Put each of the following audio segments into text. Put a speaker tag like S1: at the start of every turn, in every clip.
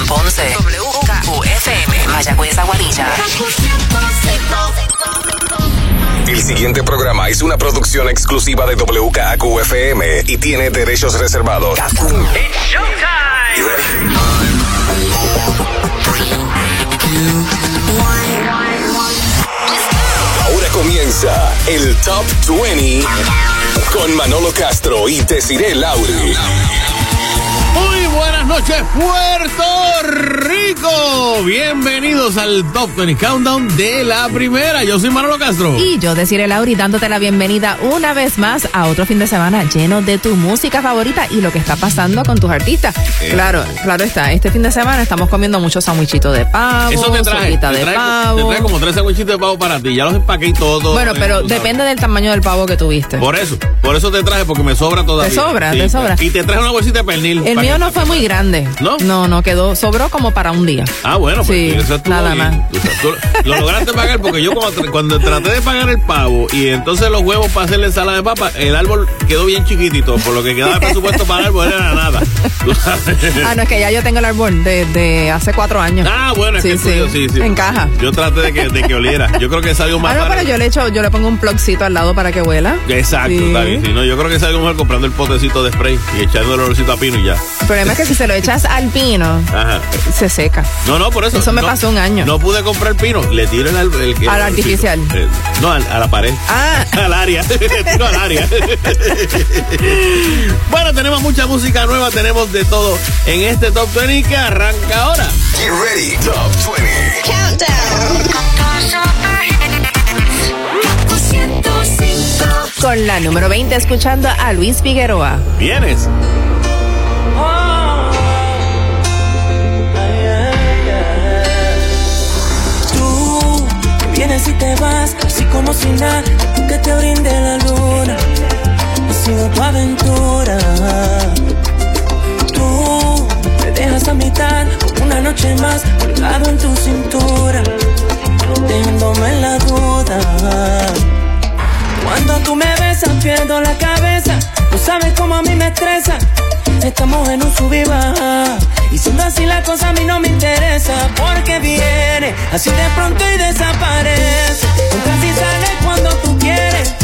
S1: San Ponce. WKQFM. Mayagüez Aguadilla.
S2: El siguiente programa es una producción exclusiva de WKQFM y tiene derechos reservados. Ahora comienza el Top 20 con Manolo Castro y Desiree Lauri.
S3: Muy buenas noches, Puerto Rico. Bienvenidos al Top 20 Countdown de la primera. Yo soy Manolo Castro.
S4: Y yo, Desiree Lauri, dándote la bienvenida una vez más a otro fin de semana lleno de tu música favorita y lo que está pasando con tus artistas.
S3: Eh.
S4: Claro, claro está. Este fin de semana estamos comiendo mucho sandwichito de pavo,
S3: Eso te
S4: de
S3: trae,
S4: pavo.
S3: te trae como tres sandwichitos de pavo para ti. Ya los empaqué y todo.
S4: bueno,
S3: eh,
S4: pero depende del tamaño del pavo que tuviste.
S3: Por eso, por eso te traje, porque me sobra todavía.
S4: Te sobra, te sobra.
S3: Y te traje una bolsita de pernil.
S4: El mío no fue muy grande.
S3: ¿No?
S4: No, no, quedó, sobró como para un día.
S3: Ah, bueno, pues
S4: Sí,
S3: eso estuvo
S4: nada
S3: bien.
S4: más.
S3: Tú lo lograste pagar porque yo cuando, cuando traté de pagar el pavo y entonces los huevos para hacer la ensalada de papa, el árbol quedó bien chiquitito, por lo que quedaba el presupuesto para el árbol era nada.
S4: Ah, no, es que ya yo tengo el árbol de, de hace cuatro años.
S3: Ah, bueno, es
S4: Sí,
S3: que
S4: sí,
S3: tuyo, sí, sí.
S4: encaja.
S3: Yo traté de que, de que oliera. Yo creo que salió más
S4: Ah, no, pero yo le echo, yo le pongo un plugcito al lado para que huela.
S3: Exacto, está bien. No, yo creo que salió mejor comprando el potecito de spray y echando el olorcito a pino y ya.
S4: El problema es que si se lo echas al pino,
S3: Ajá.
S4: se seca.
S3: No, no, por eso.
S4: Eso me
S3: no-
S4: pasó un año.
S3: No pude comprar pino. Le tiro el, el, el-
S4: Al
S3: el-
S4: artificial.
S3: eh, no, al- a la pared.
S4: Ah,
S3: al área. Tiro al área. bueno, tenemos mucha música nueva, tenemos de todo en este Top 20 que arranca ahora.
S2: Get ready, Top 20.
S4: con la número 20 escuchando a Luis Figueroa.
S3: ¿Vienes?
S5: Que vienes y te vas, así como si nada, que te brinde la luna. Ha sido tu aventura. Tú me dejas a mitad, una noche más, colgado en tu cintura, dejándome en la duda. Cuando tú me besas, pierdo la cabeza. No sabes cómo a mí me estresa. Estamos en un sub. Y siendo así la cosa a mí no me interesa. Porque viene así de pronto y desaparece. Entras y sales cuando tú quieres.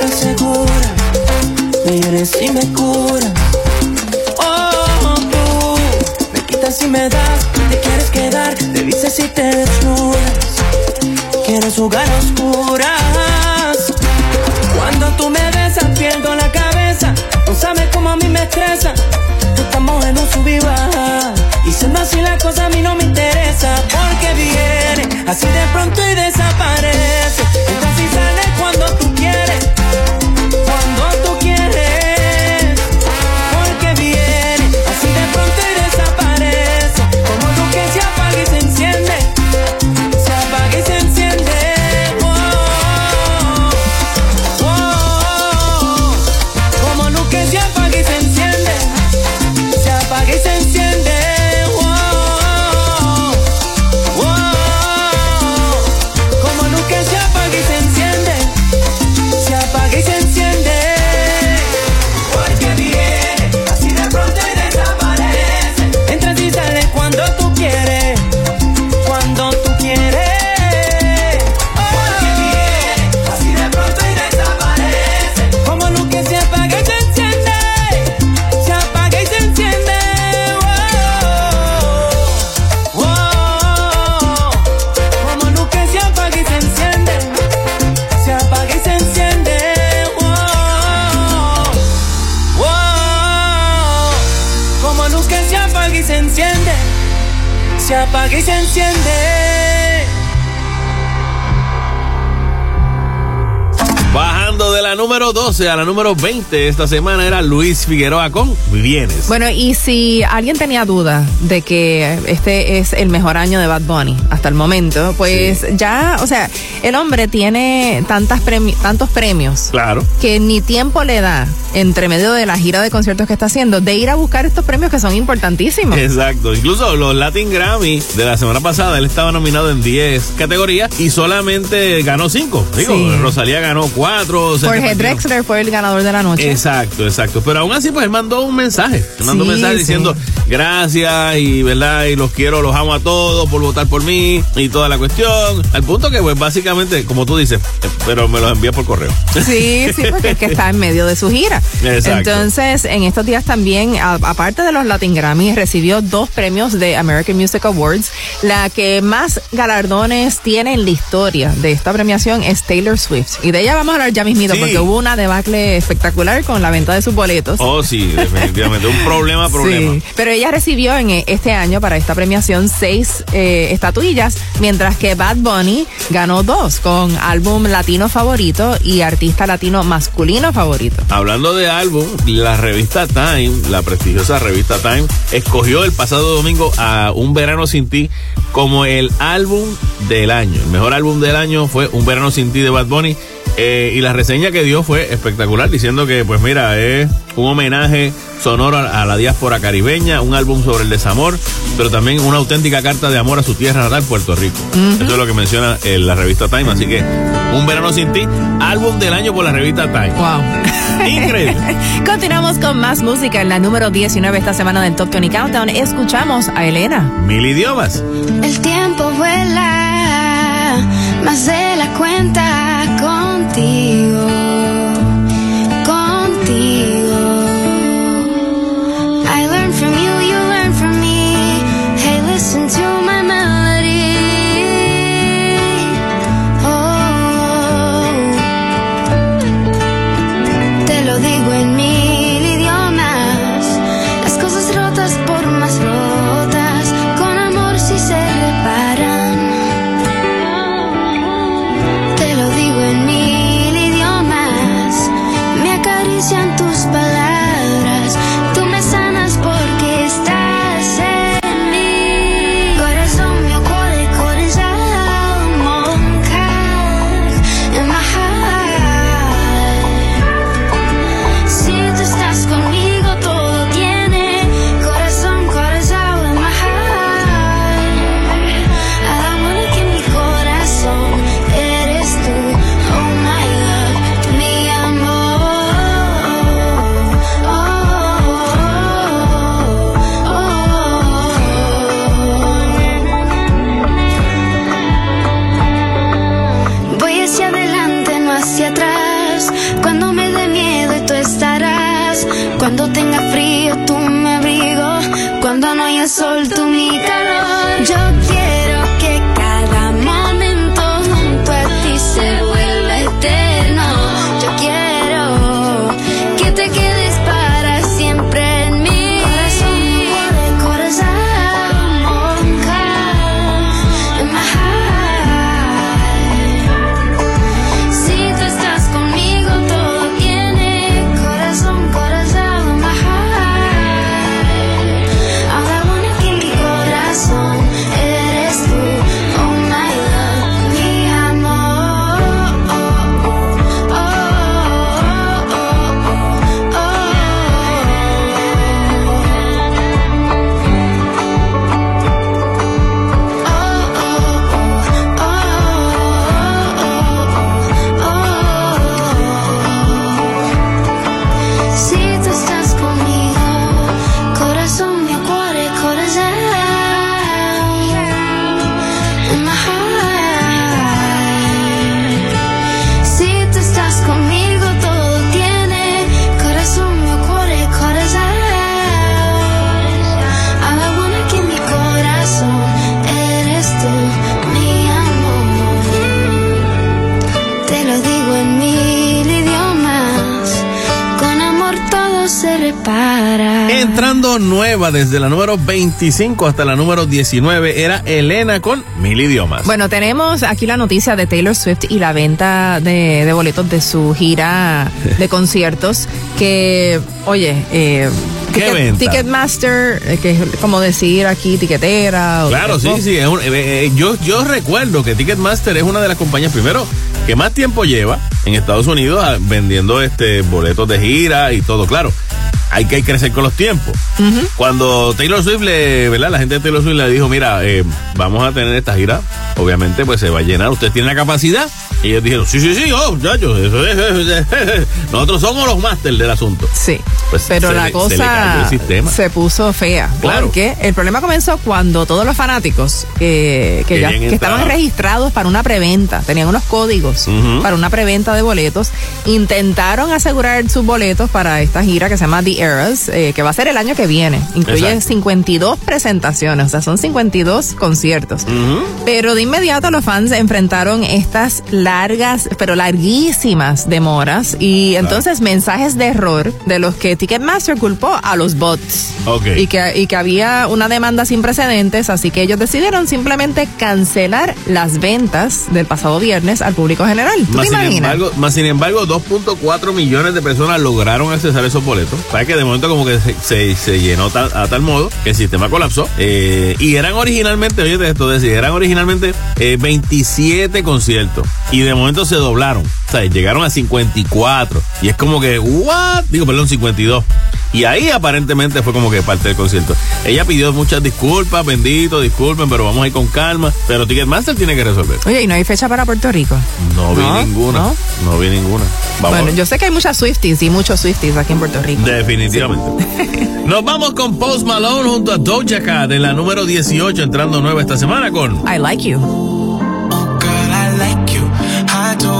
S5: Estás segura. Me hieres y me curas. Oh, tú me quitas y me das, te quieres quedar, te vistes y te desnudas. Quieres jugar a oscuras. Cuando tú me besas, pierdo la cabeza. No sabes cómo a mí me estresa. Estamos en un sub y. Y siendo así la cosa a mí no me interesa. Porque viene así de pronto y desaparece.
S3: 12 a la número 20 esta semana era Luis Figueroa con Vienes.
S4: Bueno, y si alguien tenía duda de que este es el mejor año de Bad Bunny hasta el momento, pues ya, o sea, el hombre tiene tantas premi tantos premios
S3: Claro.
S4: que ni tiempo le da entre medio de la gira de conciertos que está haciendo de ir a buscar estos premios que son importantísimos.
S3: Exacto, incluso los Latin Grammy de la semana pasada, él estaba nominado en 10 categorías y solamente ganó 5. Digo,
S4: Sí.
S3: Rosalía ganó 4.
S4: Jorge Drexler fue el ganador de la noche.
S3: Exacto, exacto. Pero aún así, pues él mandó un mensaje. Él mandó
S4: Sí,
S3: un mensaje diciendo gracias y verdad, y los quiero, los amo a todos por votar por mí y toda la cuestión. Al punto que, pues básicamente, como tú dices, eh, pero me los envía por correo.
S4: Sí, sí, porque es que está en medio de su gira.
S3: Exacto.
S4: Entonces, en estos días también, a- aparte de los Latin Grammy, recibió dos premios de American Music Awards. La que más galardones tiene en la historia de esta premiación es Taylor Swift. Y de ella vamos a hablar ya mismito,
S3: Sí.
S4: porque hubo una debacle espectacular con la venta de sus boletos.
S3: Oh, sí, definitivamente. Un problema, problema.
S4: Sí, pero ella recibió en eh, este año para esta premiación seis eh, estatuillas, mientras que Bad Bunny ganó dos con álbum latino favorito y artista latino masculino favorito.
S3: Hablando de álbum, la revista Time, la prestigiosa revista Time, escogió el pasado domingo a Un Verano Sin Ti como el álbum del año. El mejor álbum del año fue Un Verano Sin Ti de Bad Bunny. Eh, y la reseña que dio fue espectacular, diciendo que, pues mira, es un homenaje sonoro a, a la diáspora caribeña, un álbum sobre el desamor, pero también una auténtica carta de amor a su tierra natal, Puerto Rico. Eso es lo que menciona eh, la revista Time. Así que, Un Verano Sin Ti, álbum del año por la revista Time.
S4: Wow.
S3: Increíble.
S4: Continuamos con más música en la número 19 esta semana del Top 20 Countdown. Escuchamos a Elena.
S3: Mil idiomas.
S6: El tiempo vuela más de la cuenta contigo.
S3: Desde la número 25 hasta la número 19 era Elena con Mil Idiomas.
S4: Bueno, tenemos aquí la noticia de Taylor Swift y la venta de, de boletos de su gira de conciertos. Que, oye, eh. Ticketmaster, eh, que es como decir aquí tiquetera. o
S3: Claro, sí, sí. es un- eh, eh, yo, yo recuerdo que Ticketmaster es una de las compañías, primero, que más tiempo lleva en Estados Unidos ah, vendiendo este boletos de gira y todo. Claro, hay que crecer con los tiempos. Cuando Taylor Swift, le, ¿verdad? La gente de Taylor Swift le dijo, mira, eh, vamos a tener esta gira, obviamente pues se va a llenar. ¿Usted tiene la capacidad? Y ellos dijeron, sí, sí, sí, oh, muchachos, eso es, nosotros somos los máster del asunto.
S4: Sí,
S3: Pues
S4: pero
S3: se
S4: la
S3: le- se le cayó
S4: cosa se puso fea.
S3: Claro.
S4: Porque el problema comenzó cuando todos los fanáticos eh, que, ya, que estaban registrados para una preventa, tenían unos códigos para una preventa de boletos, intentaron asegurar sus boletos para esta gira que se llama The Eras, eh, que va a ser el año que viene. Incluye
S3: Exacto.
S4: 52 presentaciones, o sea, son 52 conciertos. Pero de inmediato los fans enfrentaron estas largas, pero larguísimas demoras y entonces mensajes de error de los que Ticketmaster culpó a los bots.
S3: Ok.
S4: Y que, y que había una demanda sin precedentes, así que ellos decidieron simplemente cancelar las ventas del pasado viernes al público general. ¿Tú
S3: Más
S4: te
S3: sin,
S4: imaginas?
S3: embargo, más sin embargo, 2.4 millones de personas lograron accesar esos boletos. Sabes que de momento como que se, se- se llenó tal- a tal modo que el sistema colapsó. Eh, y eran originalmente, oye esto, decir, eran originalmente eh, 27 conciertos. Y de momento se doblaron. O sea, llegaron a 54. Y es como que, ¿what? Digo, perdón, 52. Y ahí aparentemente fue como que parte del concierto. Ella pidió muchas disculpas, bendito, disculpen, pero vamos a ir con calma. Pero Ticketmaster tiene que resolver.
S4: Oye, y no hay fecha para Puerto Rico.
S3: No vi ninguna.
S4: no.
S3: No, vi ninguna. Vamos.
S4: Bueno, yo sé que hay muchas Swifties y muchos Swifties aquí en Puerto Rico.
S3: Definitivamente. Nos vamos con Post Malone junto a Doja Cat en la número 18, entrando nueva esta semana con
S4: I like you.
S7: Girl, I like you, I do.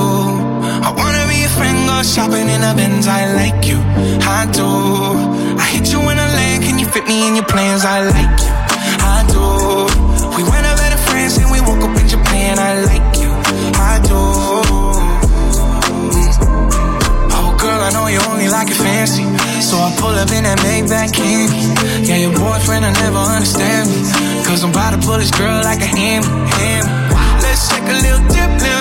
S7: I wanna friend, go shopping in a Benz. I like you, I do. I hit you in a land, can you fit me in your plans? I like you, I do. We went a better friends and we woke up in Japan. I like you, I do. Oh, girl, I know you only like it fancy. So I pull up in that Maybach candy. Yeah, your boyfriend, I never understand me. Cause I'm about to pull this girl like a ham, ham. Let's take a little dip, little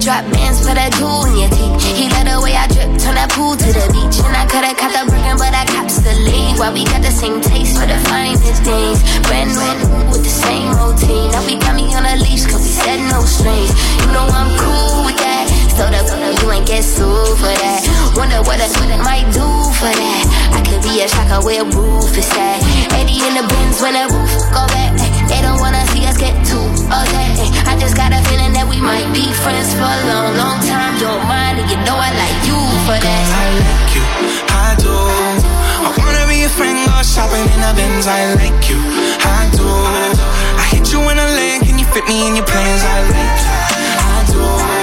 S6: drop mans for that jewel in your teeth. He let the way I drip, turn that pool to the beach. And I coulda caught the Birkin, but I cops the lead. Why we got the same taste for the finest things. Brand new with the same routine. Now we got me on a leash, cause we said no strings. You know I'm cool with that. So that you ain't get sued for that. Wonder what a what might do for that. I could be a shocker where roof is at. 80 in the bins when the roof go back. They don't wanna see us get too upset. Eh, I just got a feeling that we might be friends for a long, long time. Don't mind, and you know I like you for that.
S7: I like you, I do. I wanna be a friend, go shopping in a Benz. I like you, I do. I hit you in a land, can you fit me in your plans? I like you, I do.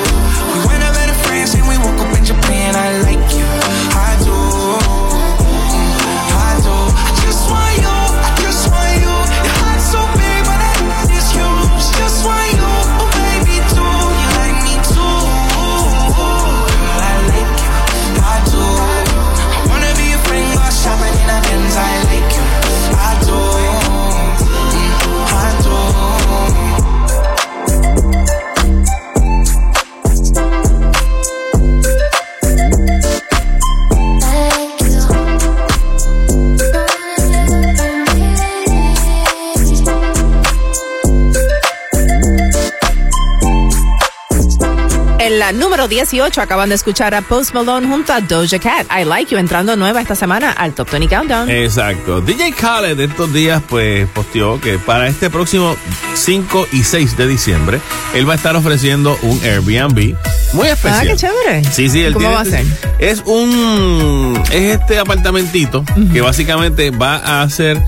S4: 18 acaban de escuchar a Post Malone junto a Doja Cat. I Like You entrando nueva esta semana al Top 20 Countdown.
S3: Exacto. DJ Khaled estos días pues posteó que para este próximo 5 y 6 de diciembre él va a estar ofreciendo un Airbnb muy especial.
S4: Ah, qué chévere.
S3: Sí, sí, él
S4: ¿Cómo
S3: tiene
S4: va a ser?
S3: Es un es este apartamentito que básicamente va a hacer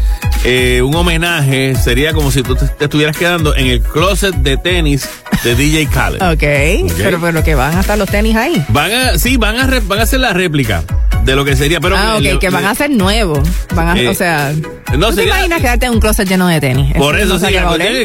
S3: eh, un homenaje, sería como si tú te, te estuvieras quedando en el closet de tenis de DJ Khaled.
S4: Ok, pero pero que van a estar los tenis ahí.
S3: Van a, sí, van a, re- van a hacer la réplica de lo que sería, pero
S4: ah, ok,
S3: le-
S4: que van
S3: le-
S4: a ser nuevos. Van a,
S3: Eh,
S4: o sea,
S3: no,
S4: ¿tú te imaginas quedarte en un closet lleno de tenis?
S3: Por eso,
S4: no
S3: sí,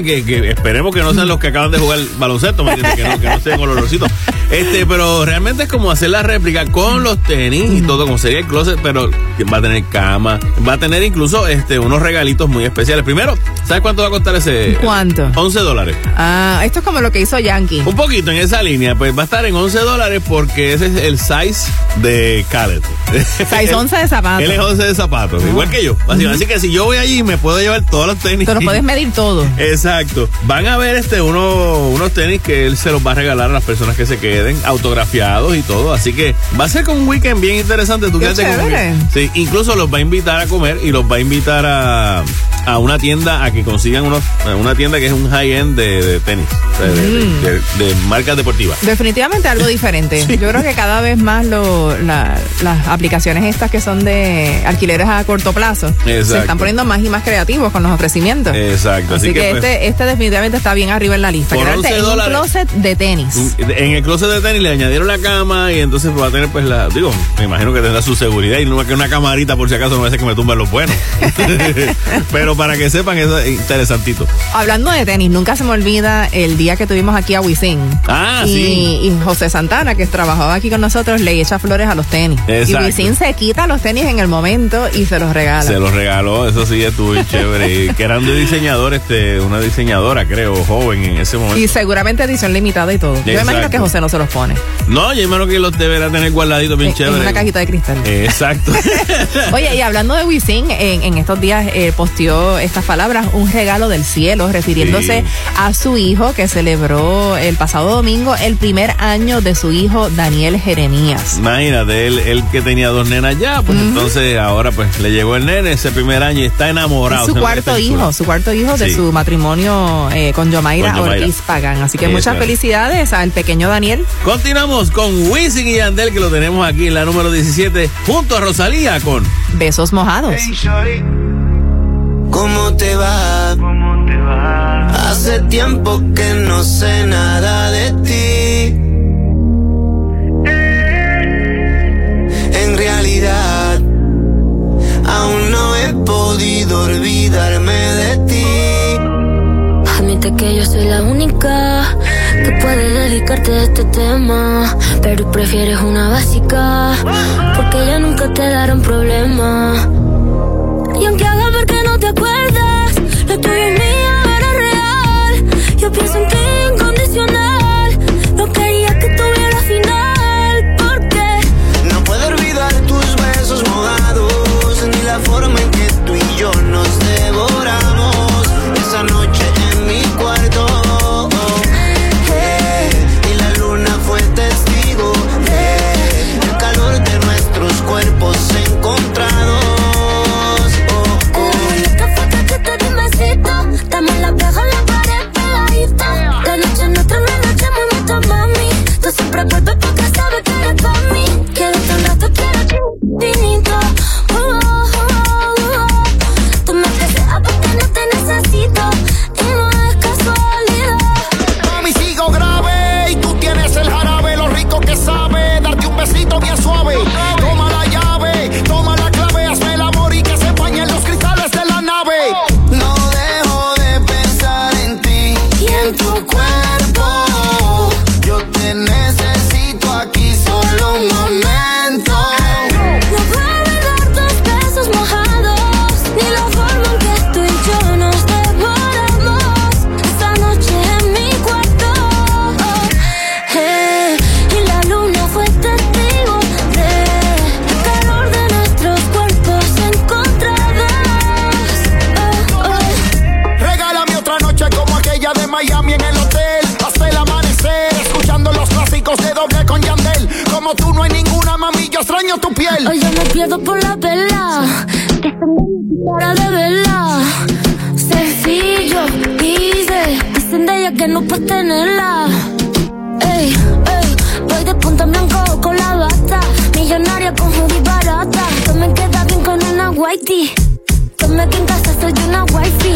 S3: que, que esperemos que no sean los que acaban de jugar baloncesto, ¿me entiendes? Que no, que no sean olorositos. Este, pero realmente es como hacer la réplica con los tenis y todo, como sería el closet, pero va a tener cama, va a tener incluso este unos regalitos muy especiales. Primero, ¿sabes cuánto va a costar ese?
S4: ¿Cuánto?
S3: 11 dólares.
S4: Ah, esto es como lo que hizo Yankee.
S3: Un poquito en esa línea, pues va a estar en 11 dólares porque ese es el size de Khaled.
S4: Size 11 de zapatos.
S3: Él es 11 de zapatos, igual que yo. Así, así que si yo voy allí me puedo llevar todos los tenis.
S4: Te los puedes medir todo.
S3: Exacto. Van a ver este uno, unos tenis que él se los va a regalar a las personas que se queden, autografiados y todo. Así que va a ser como un weekend bien interesante. Tú
S4: Qué chévere.
S3: Sí, incluso los va a invitar a comer y los va a invitar a, a una tienda a que consigan unos, una tienda que es un high-end de, de tenis, de,
S4: Mm.
S3: de- de marcas deportivas.
S4: Definitivamente algo diferente. Yo creo que cada vez más lo- la- las aplicaciones estas que son de alquileres a corto plazo se están poniendo más y más creativos con los ofrecimientos.
S3: Exacto.
S4: Así,
S3: Así,
S4: que,
S3: pues,
S4: este, este definitivamente está bien arriba en la lista.
S3: Por
S4: Quedarte
S3: 11
S4: en un closet de tenis.
S3: En el closet de tenis le añadieron la cama y entonces va a tener pues la, digo, me imagino que tendrá su seguridad y no que una camarita por si acaso no va a ser que me tumben los buenos. Pero para que sepan eso es interesantito.
S4: Hablando de tenis, nunca se me olvida el día que tuvimos aquí a Wisin.
S3: Ah,
S4: y,
S3: sí.
S4: y José Santana, que trabajaba aquí con nosotros, le echa flores a los tenis.
S3: Exacto.
S4: Y Wisin se quita los tenis en el momento y se los regala.
S3: Se los regaló, eso sí estuvo bien chévere. Y que eran de diseñador, este, una diseñadora, creo, joven en ese momento.
S4: Y seguramente edición limitada y todo. Yo
S3: Exacto.
S4: imagino que José no se los pone.
S3: No, yo imagino que los deberá tener guardaditos bien
S4: En-
S3: chévere.
S4: En una cajita de cristal.
S3: Exacto.
S4: Oye, y hablando de Wisin, en, en estos días eh, posteó estas palabras, un regalo del cielo, refiriéndose
S3: Sí.
S4: a su hijo que celebró el pasado domingo el primer año de su hijo Daniel Jeremías.
S3: Imagínate, él, él que tenía dos nenas ya, pues entonces ahora pues le llegó el nene ese primer año y está enamorado.
S4: Es su cuarto hijo, su cuarto hijo de su matrimonio eh, con Yomaira
S3: Con Yomaira.
S4: Ortiz Pagán. Así que muchas
S3: es.
S4: felicidades al pequeño Daniel.
S3: Continuamos con Wisin y Yandel, que lo tenemos aquí en la número 17, junto a Rosalía con
S4: Besos mojados.
S8: ¿Cómo te va? Hace tiempo que no sé nada de ti. En realidad, aún no he podido olvidarme de ti.
S9: Admite que yo soy la única que puede dedicarte a este tema. Pero prefieres una básica, porque ya nunca te darán problema. Y aunque haga ver que no te acuerdas, lo tuyo es mío, era real. Yo pienso en ti incondicional. Que
S8: no
S9: puedes tenerla. Ey, ey. Voy de punta blanco con la bata. Millonaria con hoodie barata. Yo me queda bien con una whitey. Tome que en casa soy una wifey.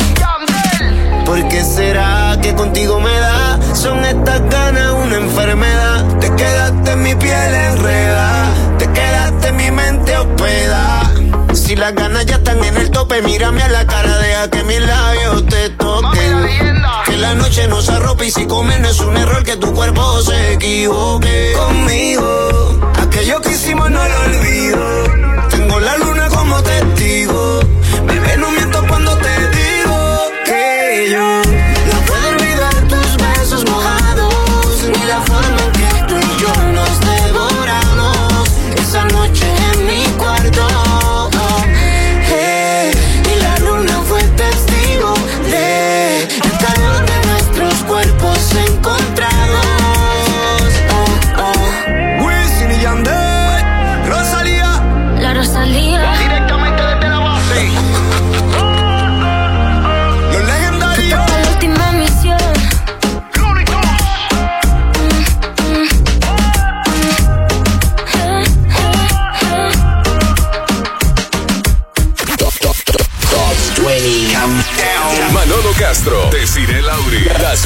S8: ¿Por qué será que contigo me da? Son estas ganas una enfermedad. Te quedaste mi piel enredada. Te quedaste mi mente hospedada. Si las ganas ya están en el tope, mírame a la cara, deja que mis labios te. Que la noche nos arrope y si comer no es un error que tu cuerpo se equivoque. Conmigo, aquello que hicimos no lo olvido. Tengo la luna como testigo.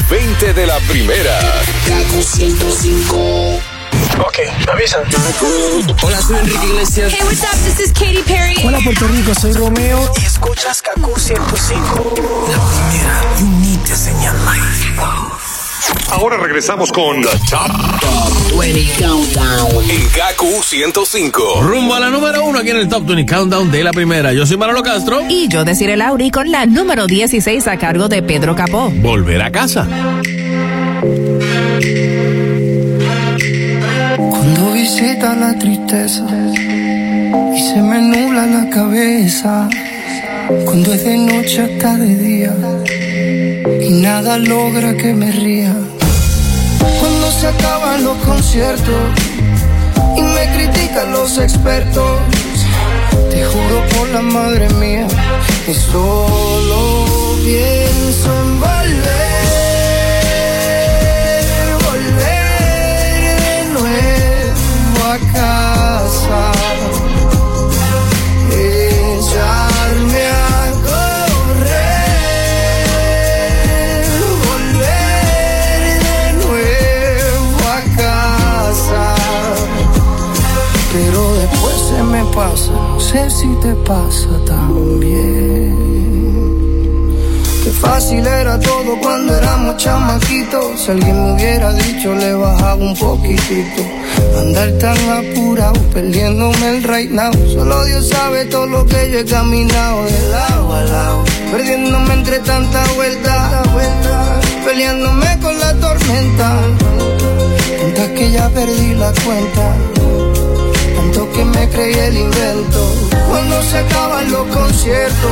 S2: Las 20 de la primera.
S5: Ok, avisan.
S8: Hola, soy Enrique Iglesias.
S1: Hey, what's up? This is Katy Perry.
S5: Hola Puerto Rico, soy Romeo y escuchas Kaku 105. La primera, you need to señal life.
S2: Ahora regresamos con The Top,
S8: 20 Countdown.
S2: en Gaku 105.
S3: Rumbo a la número uno aquí en el Top 20 Countdown de la primera. Yo soy Manolo Castro.
S4: Y yo deciré Lauri con la número 16 a cargo de Pedro Capó.
S3: Volver a casa.
S10: Cuando visita la tristeza y se me nubla la cabeza, cuando es de noche hasta de día y nada logra que me ría. Cuando se acaban los conciertos y me critican los expertos, te juro por la madre mía que solo pienso en volver, volver de nuevo a no sé si te pasa también. Qué fácil era todo cuando éramos chamaquitos. Si alguien me hubiera dicho, le bajaba un poquitito. Andar tan apurado, perdiéndome el right. Solo Dios sabe todo lo que yo he caminado de lado a lado. Perdiéndome entre tanta vuelta. Peleándome con la tormenta. Tantas que ya perdí la cuenta. Que me creí el invento. Cuando se acaban los conciertos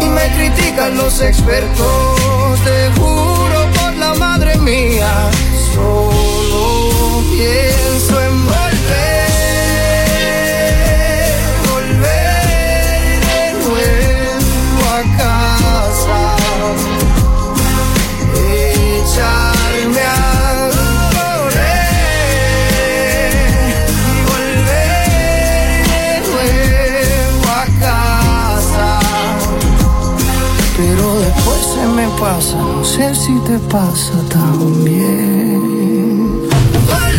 S10: y me critican los expertos. Te juro por la madre mía, solo pienso en no sé si te pasa también. A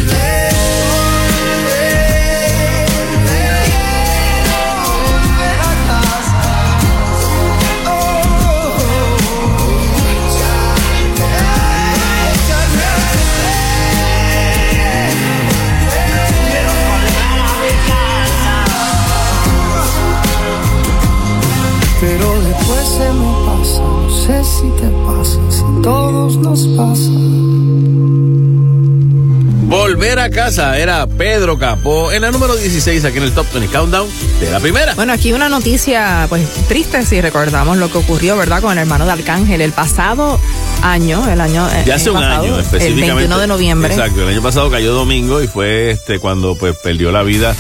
S10: Pero después se me pasa, no sé si te todos nos pasa.
S3: Volver a casa era Pedro Capó en la número 16 aquí en el Top 20 Countdown de la primera.
S4: Bueno, aquí una noticia pues triste si recordamos lo que ocurrió, ¿verdad? Con el hermano de Arcángel el pasado año, el año eh,
S3: Ya hace un
S4: pasado,
S3: año
S4: el
S3: específicamente.
S4: 21 de noviembre.
S3: Exacto, el año pasado cayó domingo y fue este cuando pues perdió la vida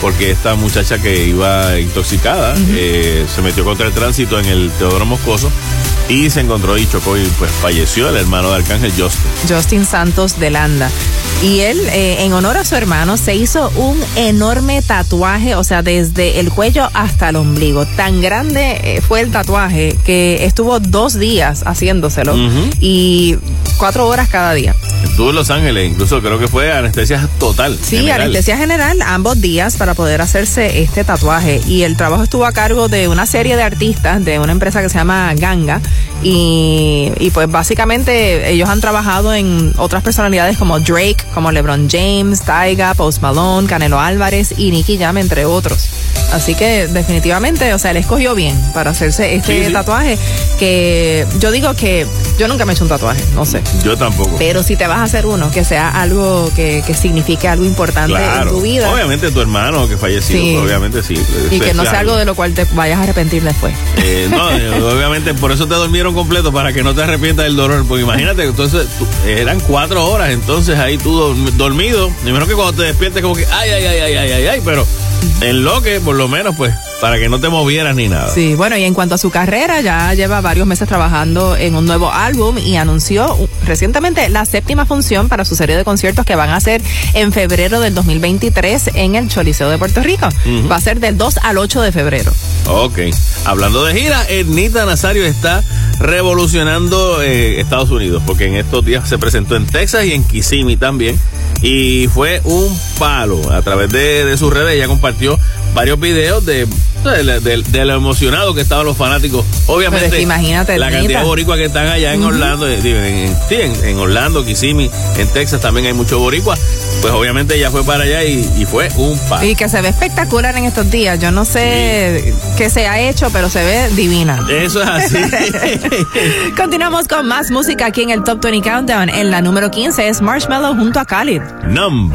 S3: porque esta muchacha que iba intoxicada eh, se metió contra el tránsito en el Teodoro Moscoso y se encontró y chocó y pues falleció el hermano de Arcángel Justin.
S4: Justin Santos de Landa. Y él, eh, en honor a su hermano, se hizo un enorme tatuaje, o sea, desde el cuello hasta el ombligo. Tan grande eh, fue el tatuaje que estuvo dos días haciéndoselo y cuatro horas cada día.
S3: Estuvo en Los Ángeles, incluso creo que fue anestesia total.
S4: Sí,
S3: general.
S4: anestesia general, ambos días para poder hacerse este tatuaje. Y el trabajo estuvo a cargo de una serie de artistas de una empresa que se llama Ganga. Y, y pues básicamente ellos han trabajado en otras personalidades como Drake, como LeBron James, Tyga, Post Malone, Canelo Álvarez y Nicky Jam, entre otros. Así que definitivamente, o sea, él escogió bien para hacerse este
S3: Sí, sí.
S4: tatuaje. Que yo digo que yo nunca me he hecho un tatuaje, no sé.
S3: Yo tampoco.
S4: Pero si te vas a hacer uno, que sea algo que, que signifique algo importante
S3: Claro.
S4: en tu vida.
S3: Obviamente tu hermano que falleció,
S4: Sí.
S3: obviamente sí.
S4: Y que no sea algo de lo cual te vayas a arrepentir después.
S3: Eh, no, eh, obviamente por eso te durmieron completo, para que no te arrepientas del dolor. Porque imagínate, entonces tú- eran cuatro horas, entonces ahí tú dorm- dormido. Primero que cuando te despiertes, como que ay, ay, ay, ay, ay, ay, ay, pero en lo que, por lo menos, pues, para que no te movieras ni nada.
S4: Sí, bueno, y en cuanto a su carrera, ya lleva varios meses trabajando en un nuevo álbum y anunció uh, recientemente la séptima función para su serie de conciertos que van a hacer en febrero del 2023 en el Choliseo de Puerto Rico. Va a ser del 2 al 8 de febrero.
S3: Ok. Hablando de gira, Ernita Nazario está revolucionando eh, Estados Unidos, porque en estos días se presentó en Texas y en Kissimmee también. Y fue un palo. A través de, de sus redes ella compartió varios videos de, de, de- de lo emocionado que estaban los fanáticos. Obviamente,
S4: Pero es que imagínate,
S3: la cantidad de boricuas que están allá en. Orlando, eh, en, en- sí, en, en Orlando, Kissimmee, en Texas también hay muchos boricuas. Pues obviamente ella fue para allá y, y fue un palo.
S4: Y que se ve espectacular en estos días. Yo no sé qué se ha hecho, pero se ve divina.
S3: Eso es así.
S4: Continuamos con más música aquí en el Top 20 Countdown. En la número 15 es Marshmallow junto a Khalid.
S3: Numb.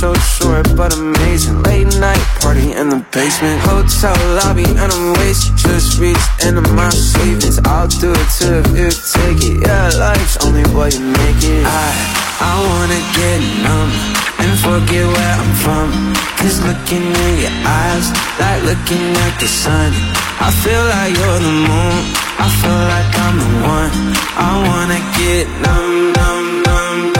S7: so short but amazing. Late night party in the basement. Hotel lobby and I'm wasted. Just reached into my savings. I'll do it too if you take it. Yeah, life's only what you make it. I, I wanna get numb and forget where I'm from. Cause looking in your eyes, like looking at the sun. I feel like you're the moon, I feel like I'm the one. I wanna get numb, numb, numb, numb.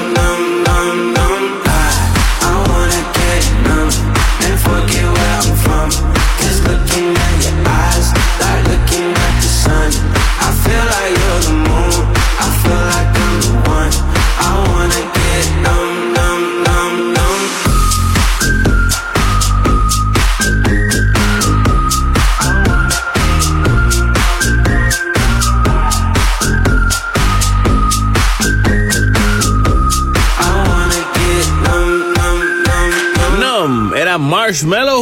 S7: numb,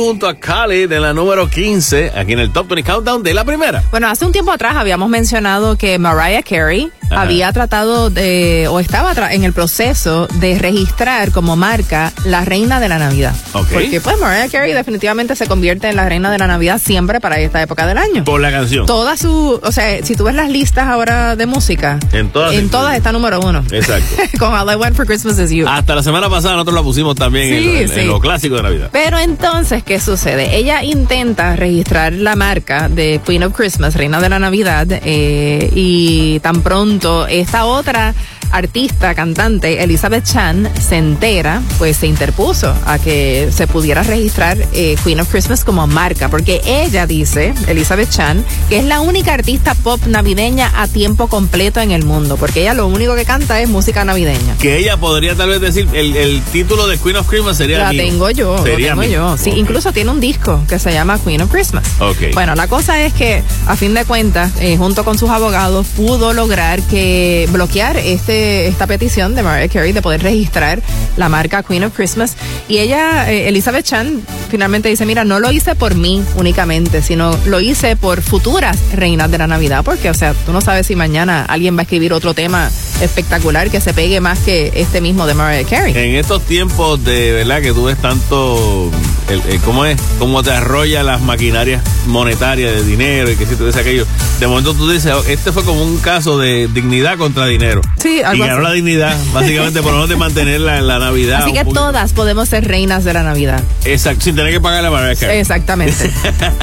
S3: junto a Khalid en la número 15, aquí en el Top 20 Countdown de la primera.
S4: Bueno, hace un tiempo atrás habíamos mencionado que Mariah Carey
S3: Ajá.
S4: había tratado de, o estaba en el proceso de registrar como marca la reina de la Navidad.
S3: Ok.
S4: Porque pues Mariah Carey definitivamente se convierte en la reina de la Navidad siempre para esta época del año.
S3: Por la canción.
S4: Toda su, o sea, si tú ves las listas ahora de música,
S3: En todas.
S4: en todas está número uno.
S3: Exacto.
S4: Con All I Want for Christmas Is You.
S3: Hasta la semana pasada nosotros la pusimos también en,
S4: Sí,
S3: en- en
S4: sí.
S3: lo clásico de Navidad.
S4: Pero entonces, ¿qué sucede? Ella intenta registrar la marca de Queen of Christmas, Reina de la Navidad, eh, y tan pronto esta otra artista, cantante, Elizabeth Chan, se entera, pues se interpuso a que se pudiera registrar eh, Queen of Christmas como marca, porque ella dice, Elizabeth Chan, que es la única artista pop navideña a tiempo completo en el mundo, porque ella lo único que canta es música navideña.
S3: Que ella podría tal vez decir, el, el título de Queen of Christmas sería
S4: La
S3: mío.
S4: tengo yo, lo
S3: Sería
S4: tengo
S3: mío.
S4: yo. Sí, incluso tiene un disco que se llama Queen of Christmas.
S3: Ok.
S4: Bueno, la cosa es que a fin de cuentas, eh, junto con sus abogados, pudo lograr que bloquear este esta petición de Mariah Carey de poder registrar la marca Queen of Christmas. Y ella, eh, Elizabeth Chan, finalmente dice, mira, no lo hice por mí únicamente, sino lo hice por futuras reinas de la Navidad, porque, o sea, tú no sabes si mañana alguien va a escribir otro tema espectacular que se pegue más que este mismo de Mariah Carey.
S3: En estos tiempos de verdad que tú ves tanto, el, el- ¿cómo es? Cómo te arrolla las maquinarias monetarias de dinero y que si tú dices aquello. De momento tú dices, oh, este fue como un caso de dignidad contra dinero.
S4: Sí,
S3: Y ganó
S4: así.
S3: la dignidad, básicamente por no de mantenerla en la Navidad.
S4: Así que
S3: poquito.
S4: todas podemos ser reinas de la Navidad.
S3: Exacto, sin tener que pagar la Carey.
S4: Exactamente.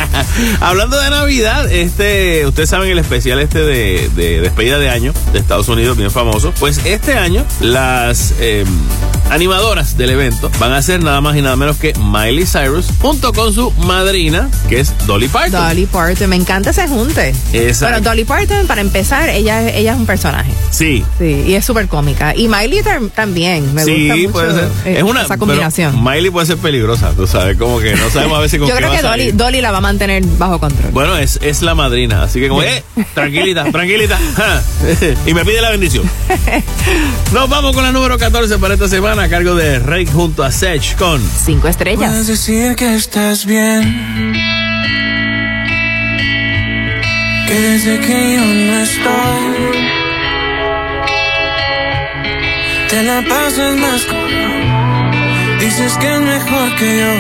S3: Hablando de Navidad, este, ustedes saben el especial este de, de despedida de año de Estados Unidos, bien famoso. Pues este año las eh, animadoras del evento van a ser nada más y nada menos que Miley Cyrus junto con su madrina, que es Dolly Parton.
S4: Dolly Parton, me encanta ese junte.
S3: Exacto.
S4: Bueno, Dolly Parton, para empezar, ella, ella es un personaje.
S3: Sí.
S4: Sí, y es súper cómica. Y Miley tam- también, me
S3: sí,
S4: gusta mucho
S3: puede ser.
S4: eh,
S3: es una
S4: esa combinación.
S3: Miley puede ser peligrosa, tú sabes, como que no sabemos a veces con
S4: Yo
S3: qué
S4: creo
S3: va
S4: que Dolly,
S3: salir.
S4: Dolly la va a mantener bajo control.
S3: Bueno, es, es la madrina, así que como, eh, tranquilita, tranquilita. y me pide la bendición. Nos vamos con la número 14 para esta semana a cargo de Rey junto a Sech con
S4: Cinco estrellas.
S11: Puedes decir que estás bien. Que desde que yo no estoy, te la pasas más. Dices que es mejor que yo.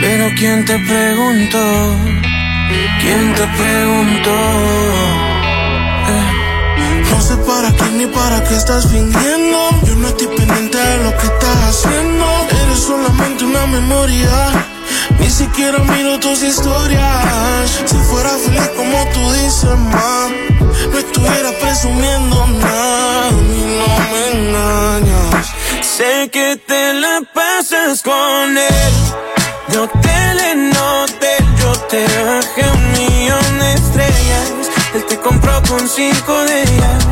S11: Pero ¿quién te preguntó? ¿Quién te preguntó?
S12: Eh, No sé para quién ni para qué estás fingiendo. Yo no estoy pendiente de lo que estás haciendo. Eres solamente una memoria. Ni siquiera miro tus historias. Si fuera feliz como tú dices, más, no estuviera presumiendo nada. Y no me engañas.
S11: Sé que te la pasas con él. Yo te le noté, yo te bajé un millón de estrellas. Él te compró con cinco de ellas.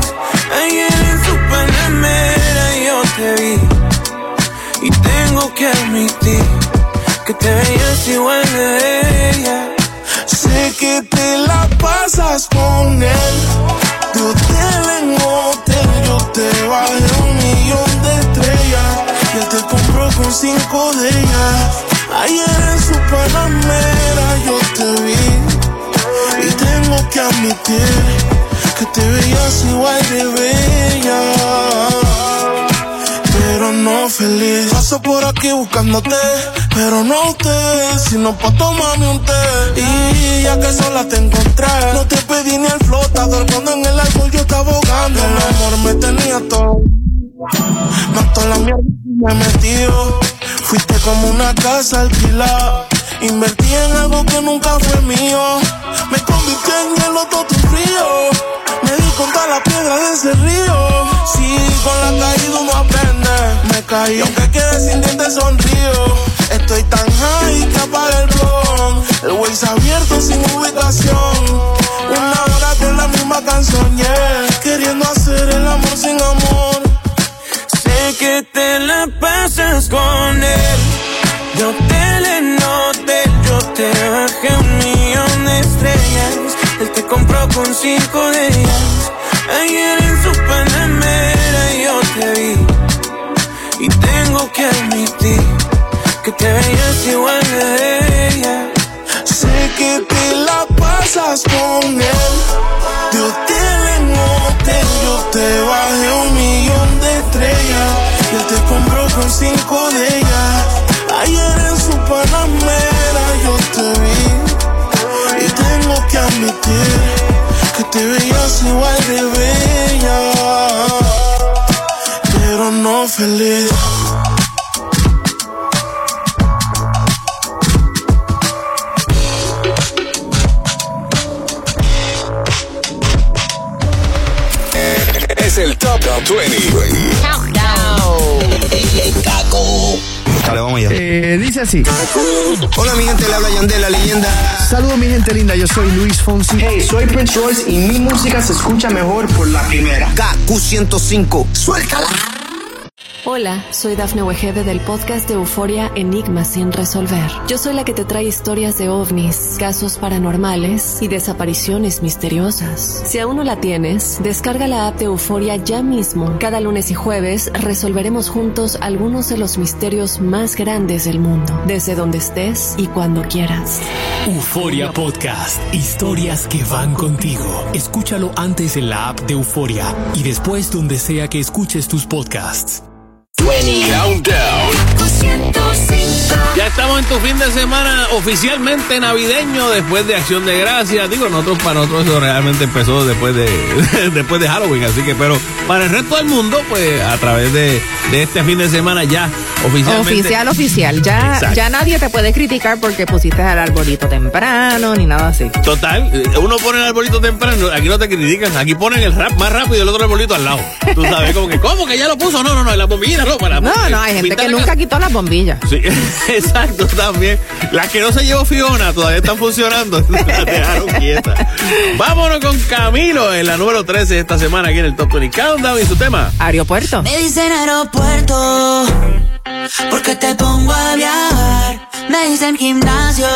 S11: Ayer en su panamera yo te vi. Y tengo que admitir que te veías igual de ella.
S12: La pasas con él. De hotel en hotel, yo te bajé un millón de estrellas. Y te compró con cinco de ellas. Ayer en su panamera yo te vi. Y tengo que admitir que te veías igual de bella pero no feliz. Paso por aquí buscándote, pero no usted, sino pa' tomarme un té. Y ya que sola te encontré, no te pedí ni el flotador cuando en el árbol yo estaba ahogando. El amor me tenía todo. Mató la mierda y me metió. Fuiste como una casa alquilada. Invertí en algo que nunca fue mío. Me convirtió en el otro tu frío. Me di contra la piedra de ese río. Sí, con la caída uno aprende. Me caí, aunque quede sin dientes sonrío. Estoy tan high que apaga el blog. El Waze abierto sin ubicación. Una hora con la misma canción. Queriendo hacer el amor sin amor.
S11: Sé que te la pasas con él. Yo te Él te compró con cinco de ellas. Ayer en su panamera yo te vi. Y tengo que admitir que te veías igual a ella.
S12: Sé que te la pasas con él. De hotel en hotel yo te bajé un millón de estrellas. Y él te compró con cinco de ellas. Ayer en su panamera yo te vi. Admitir que te veías igual de bella. Pero no feliz.
S2: Es el Top 20.
S13: Dale, vamos allá.
S14: Eh, dice así.
S8: Hola mi gente, le habla Yandel, la leyenda.
S14: Saludos mi gente linda, yo soy Luis Fonsi.
S15: Hey, soy Prince Royce y mi música se escucha mejor por la primera.
S8: KQ105, suéltala.
S16: Hola, soy Dafne Wegebe del podcast de Euforia Enigmas sin resolver. Yo soy la que te trae historias de ovnis, casos paranormales y desapariciones misteriosas. Si aún no la tienes, descarga la app de Euforia ya mismo. Cada lunes y jueves resolveremos juntos algunos de los misterios más grandes del mundo, desde donde estés y cuando quieras.
S17: Euforia Podcast. Historias que van contigo. Escúchalo antes en la app de Euforia y después donde sea que escuches tus podcasts.
S2: Countdown.
S3: Ya estamos en tu fin de semana oficialmente navideño después de Acción de Gracias. Digo, nosotros para nosotros eso realmente empezó después de después de Halloween, así que pero para el resto del mundo, pues a través de, de este fin de semana ya oficialmente.
S4: Oficial, oficial. Ya,
S3: Exacto.
S4: ya nadie te puede criticar porque pusiste el arbolito temprano ni nada así.
S3: Total, uno pone el arbolito temprano, aquí no te critican, aquí ponen el rap más rápido y el otro arbolito al lado. Tú sabes, como que, ¿cómo que ya lo puso? No, no, no, la bombillita no, para
S4: No, no, hay gente que nunca quitó las bombillas.
S3: Sí, exacto, también. Las que no se llevó Fiona todavía están funcionando. Las dejaron quietas. Vámonos con Camilo en la número 13 de esta semana aquí en el Top 20 Countdown y su tema.
S4: Aeropuerto.
S18: Me dicen aeropuerto porque te pongo a viajar. Me dicen gimnasio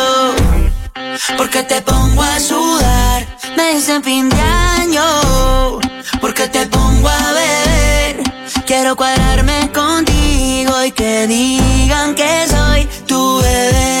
S18: porque te pongo a sudar. Me dicen fin de año porque te pongo a beber. Quiero cuadrarme contigo y que digan que soy tu bebé.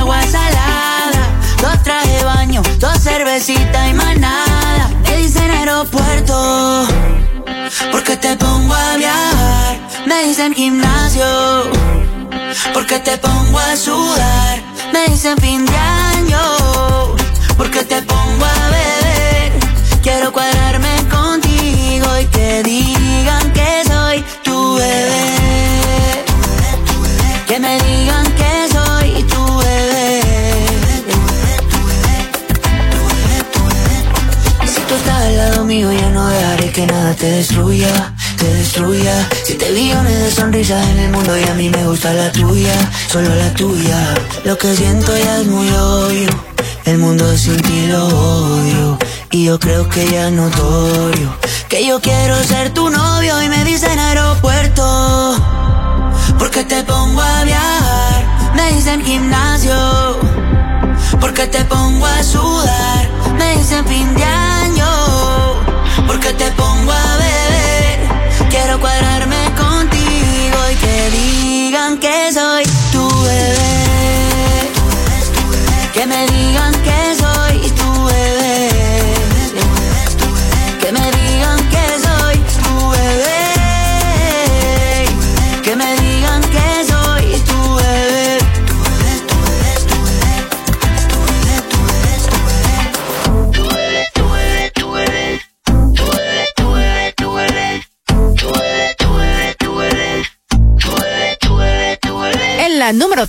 S18: agua salada. Dos traje de baño, dos cervecitas y más. Me dicen aeropuerto, porque te pongo a viajar. Me dicen gimnasio, porque te pongo a sudar. Me dicen fin de año, porque te pongo a beber. Quiero cuadrarme contigo y que digan que soy tu bebé. Mío, ya no dejaré que nada te destruya, te destruya. Si te billones de sonrisas en el mundo y a mí me gusta la tuya, solo la tuya. Lo que siento ya es muy obvio, el mundo sin ti lo odio. Y yo creo que ya es notorio, que yo quiero ser tu novio y me dicen aeropuerto. Porque te pongo a viajar, me dicen gimnasio. Porque te pongo a sudar, me dicen fin de año. Porque te pongo a beber,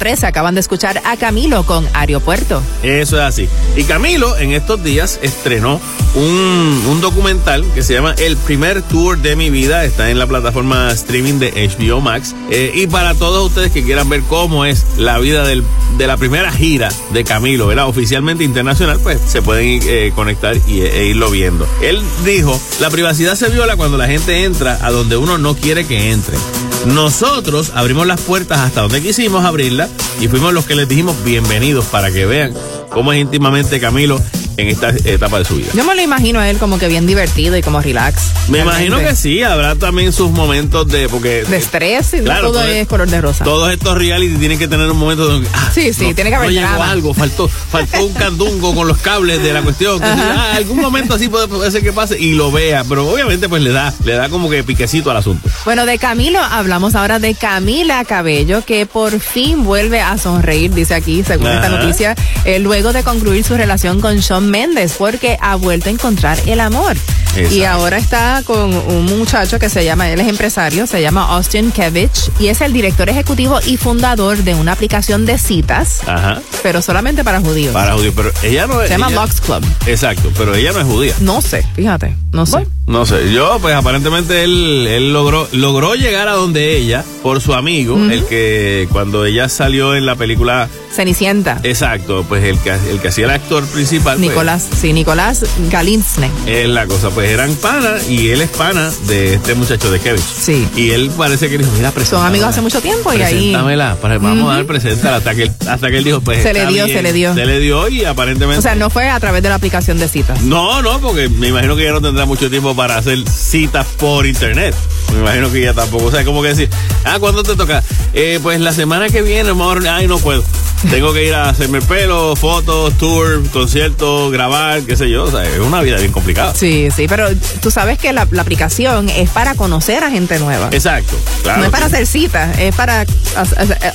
S4: 13 acaban de escuchar a Camilo con Aeropuerto.
S3: Eso es así. Y Camilo en estos días estrenó un, un documental que se llama El primer tour de mi vida. Está en la plataforma streaming de HBO Max. Eh, y para todos ustedes que quieran ver cómo es la vida de la primera gira de Camilo, ¿verdad? Oficialmente internacional, pues se pueden eh, conectar y, e irlo viendo. Él dijo, la privacidad se viola cuando la gente entra a donde uno no quiere que entre. Nosotros abrimos las puertas hasta donde quisimos abrirlas y fuimos los que les dijimos bienvenidos para que vean cómo es íntimamente Camilo en esta etapa de su vida.
S4: Yo me lo imagino a él como que bien divertido y como relax.
S3: Me imagino que sí, habrá también sus momentos de porque
S4: De estrés y
S3: Claro,
S4: todo
S3: todo
S4: es color de rosa.
S3: todos estos reality tienen que tener un momento donde ah,
S4: Sí, sí,
S3: no,
S4: tiene que haber
S3: no llegó algo, faltó faltó un candungo con los cables de la cuestión. que ah, algún momento así puede, puede ser que pase y lo vea, pero obviamente pues le da le da como que piquecito al asunto.
S4: Bueno, de Camilo hablamos ahora de Camila Cabello, que por fin vuelve a sonreír, dice aquí, según esta noticia, eh, luego de concluir su relación con Shawn Mendes, porque ha vuelto a encontrar el amor.
S3: Exacto.
S4: Y ahora está con un muchacho que se llama, él es empresario, se llama Austin Kevich, y es el director ejecutivo y fundador de una aplicación de citas,
S3: Ajá.
S4: pero solamente para judíos.
S3: Para judíos, pero ella no es
S4: Se llama
S3: ella-
S4: Lux Club.
S3: Exacto, pero ella no es judía.
S4: No sé, fíjate, no sé.
S3: No sé, yo pues aparentemente él, él logró, logró llegar a donde ella por su amigo, el que cuando ella salió en la película,
S4: Cenicienta.
S3: exacto, pues el que, el que hacía el actor principal. pues,
S4: Nicolás, sí, Nicolás Galinsne.
S3: es la cosa, pues eran pana y él es pana de este muchacho de Kevin.
S4: Sí.
S3: Y él parece que dijo, mira,
S4: Son amigos hace mucho tiempo y ahí
S3: para- vamos a dar presentar hasta que hasta que él dijo, pues
S4: Se le dio,
S3: bien.
S4: se le dio.
S3: Se le dio y aparentemente
S4: O sea, no fue a través de la aplicación de citas.
S3: No, no, porque me imagino que ella no tendrá mucho tiempo para hacer citas por internet. Me imagino que ella tampoco. O sea, como que decir, ah, ¿cuándo te toca? Eh, pues la semana que viene, a- ay, no puedo. Tengo que ir a hacerme el pelo, fotos, tour, conciertos, grabar, qué sé yo. O sea, es una vida bien complicada.
S4: Sí, sí, pero tú sabes que la, la aplicación es para conocer a gente nueva.
S3: Exacto, claro.
S4: no es para
S3: sí.
S4: hacer citas, es para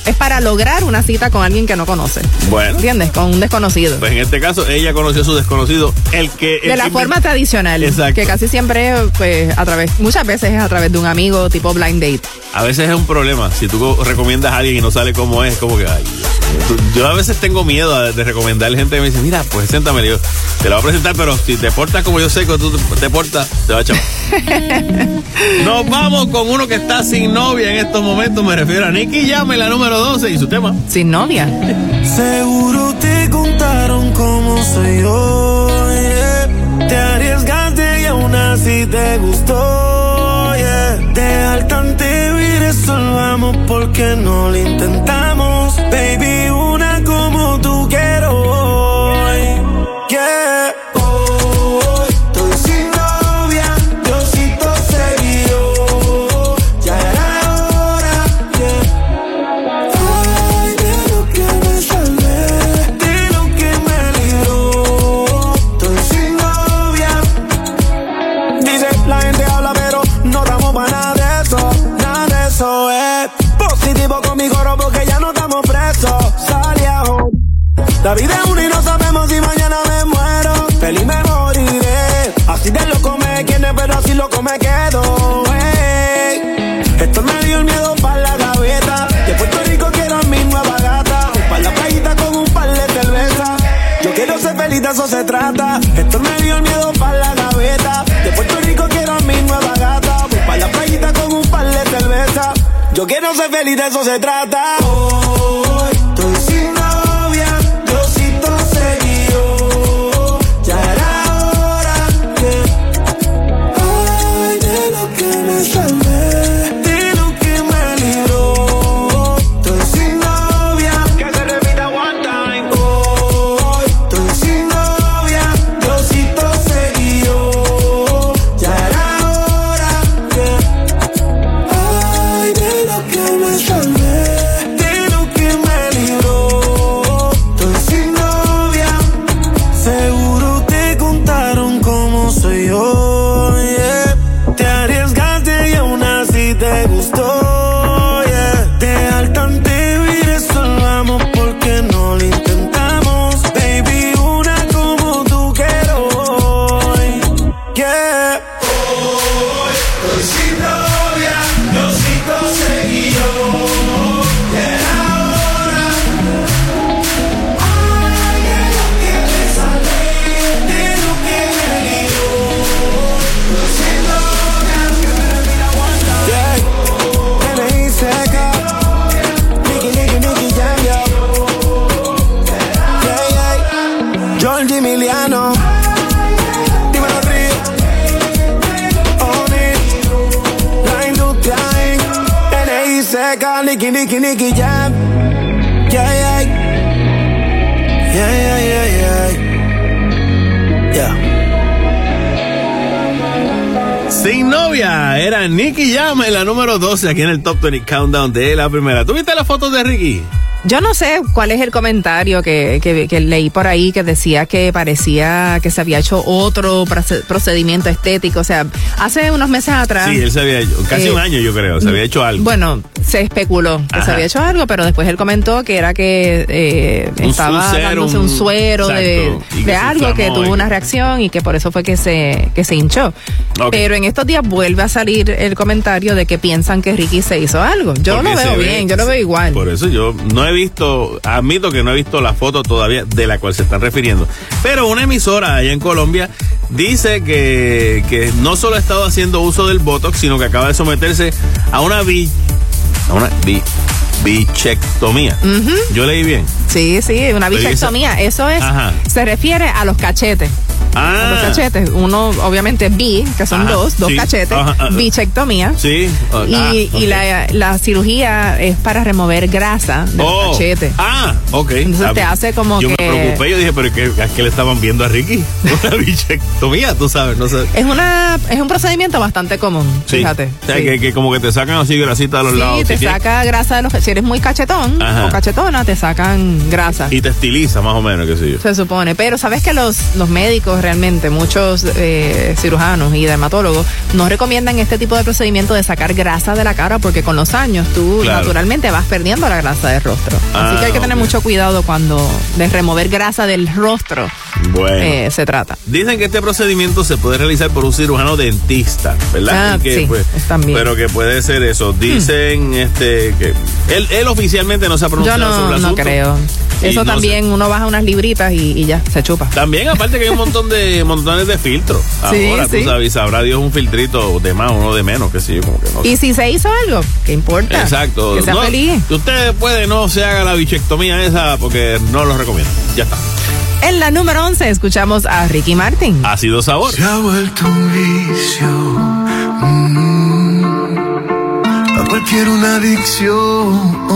S4: es para lograr una cita con alguien que no conoce.
S3: Bueno.
S4: ¿Entiendes? Con un desconocido.
S3: Pues en este caso, ella conoció a su desconocido, el que. el
S4: de la
S3: que-
S4: forma tradicional,
S3: Exacto.
S4: que casi siempre, pues, a través, muchas veces es a través de un amigo tipo blind date.
S3: A veces es un problema. Si tú recomiendas a alguien y no sale como es, como que, ay. Yo a veces tengo miedo de, de recomendar gente que me dice, mira, pues. Le digo, te lo voy a presentar, pero si te portas como yo sé que tú te, portas, te va a echar. Nos vamos con uno que está sin novia en estos momentos. Me refiero a Nicky Llame, la número 12 y su tema.
S4: Sin novia.
S11: Seguro te contaron cómo soy yo. yeah. Te arriesgaste y aún así te gustó. yeah. Deja al tanteo y resolvamos porque no lo intentamos. Baby, tú quiero de eso se trata. Esto me dio el miedo para la gaveta. De Puerto Rico quiero a mi nueva gata. Para la playita con un par de cerveza. Yo quiero ser feliz, de eso se trata.
S19: Nicky Jam
S3: en la número 12 aquí en el Top 20 Countdown de la primera. ¿Tuviste las fotos de Ricky?
S4: Yo no sé cuál es el comentario que, que, que leí por ahí que decía que parecía que se había hecho otro proce- procedimiento estético. O sea, hace unos meses atrás.
S3: Sí, él se había hecho, casi
S4: Eh,
S3: un año yo creo, se había hecho algo.
S4: Bueno, se especuló que
S3: Ajá.
S4: se había hecho algo, pero después él comentó que era que eh,
S3: Un-
S4: estaba dándose un suero de,
S3: exacto,
S4: algo que tuvo una reacción y que por eso fue que se, que se hinchó. Pero en estos días vuelve a salir el comentario de que piensan que Ricky se hizo algo. Yo
S3: Porque
S4: lo veo
S3: ve-
S4: bien, yo lo veo igual.
S3: Por eso yo no he visto, admito que no he visto la foto todavía de la cual se están refiriendo. Pero una emisora allá en Colombia dice que, que no solo ha estado haciendo uso del Botox, sino que acaba de someterse a una a una bi- bichectomía.
S4: Ujú.
S3: Yo leí bien.
S4: Sí, sí, una bichectomía. Eso es,
S3: Ajá.
S4: se refiere a los cachetes.
S3: Ah.
S4: Los cachetes. Uno, obviamente, bi, que son
S3: Ajá,
S4: dos, dos
S3: sí.
S4: cachetes.
S3: Ajá.
S4: Bichectomía.
S3: Sí. ah,
S4: Y,
S3: ah,
S4: y la, la cirugía es para remover grasa de
S3: Oh,
S4: los cachetes.
S3: Ah, ok.
S4: Entonces
S3: Ah,
S4: te hace como
S3: yo
S4: que-
S3: me preocupé, yo dije, pero ¿qué, ¿a qué le estaban viendo a Ricky? Una bichectomía, tú sabes, no sé.
S4: Es una es un procedimiento bastante común,
S3: Sí.
S4: fíjate.
S3: O sea,
S4: Sí.
S3: que, que como que te sacan así grasita a los
S4: Sí,
S3: lados.
S4: te
S3: si tienes-
S4: saca grasa de los Si eres muy cachetón
S3: Ajá.
S4: o cachetona, te sacan grasa.
S3: Y te estiliza más o menos, qué sé yo.
S4: Se supone, pero sabes que los, los médicos realmente, muchos eh, cirujanos y dermatólogos, no recomiendan este tipo de procedimiento de sacar grasa de la cara porque con los años tú
S3: Claro.
S4: naturalmente vas perdiendo la grasa del rostro. Así
S3: Ah,
S4: que hay que tener mucho cuidado cuando de remover grasa del rostro
S3: Bueno.
S4: eh, se trata.
S3: Dicen que este procedimiento se puede realizar por un cirujano dentista, ¿verdad?
S4: Ah,
S3: que,
S4: sí,
S3: pues,
S4: también.
S3: Pero que puede ser eso. Dicen este que él, él oficialmente no se ha
S4: Yo
S3: pronunciado sobre
S4: no,
S3: el
S4: no creo.
S3: Y
S4: Eso
S3: no
S4: también, uno baja unas libritas y, y ya, se chupa.
S3: También, aparte que hay un montón de montones de filtros.
S4: Sí,
S3: Ahora,
S4: sí.
S3: tú sabes, sabrá Dios un filtrito de más, uno de menos, que sí, yo como que no sé.
S4: Y si se hizo algo, ¿qué importa?
S3: Exacto.
S4: Que sea
S3: No,
S4: feliz.
S3: Usted puede no se haga la bichectomía esa porque no lo recomiendo. Ya está.
S4: En la número 11 escuchamos a Ricky Martin.
S3: Ha sido sabor.
S20: Se ha vuelto un vicio. mm, a cualquier una adicción.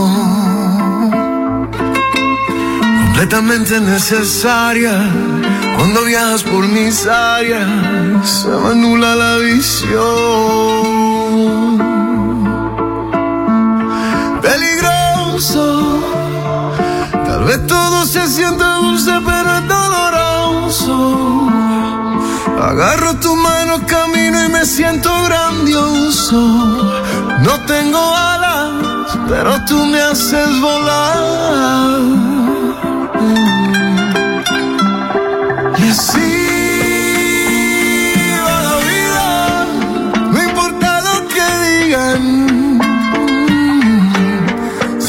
S20: Completamente necesaria. Cuando viajas por mis áreas, se me anula la visión. Peligroso. Tal vez todo se siente dulce, pero es doloroso. Agarro tu mano, camino y me siento grandioso. No tengo alas, pero tú me haces volar.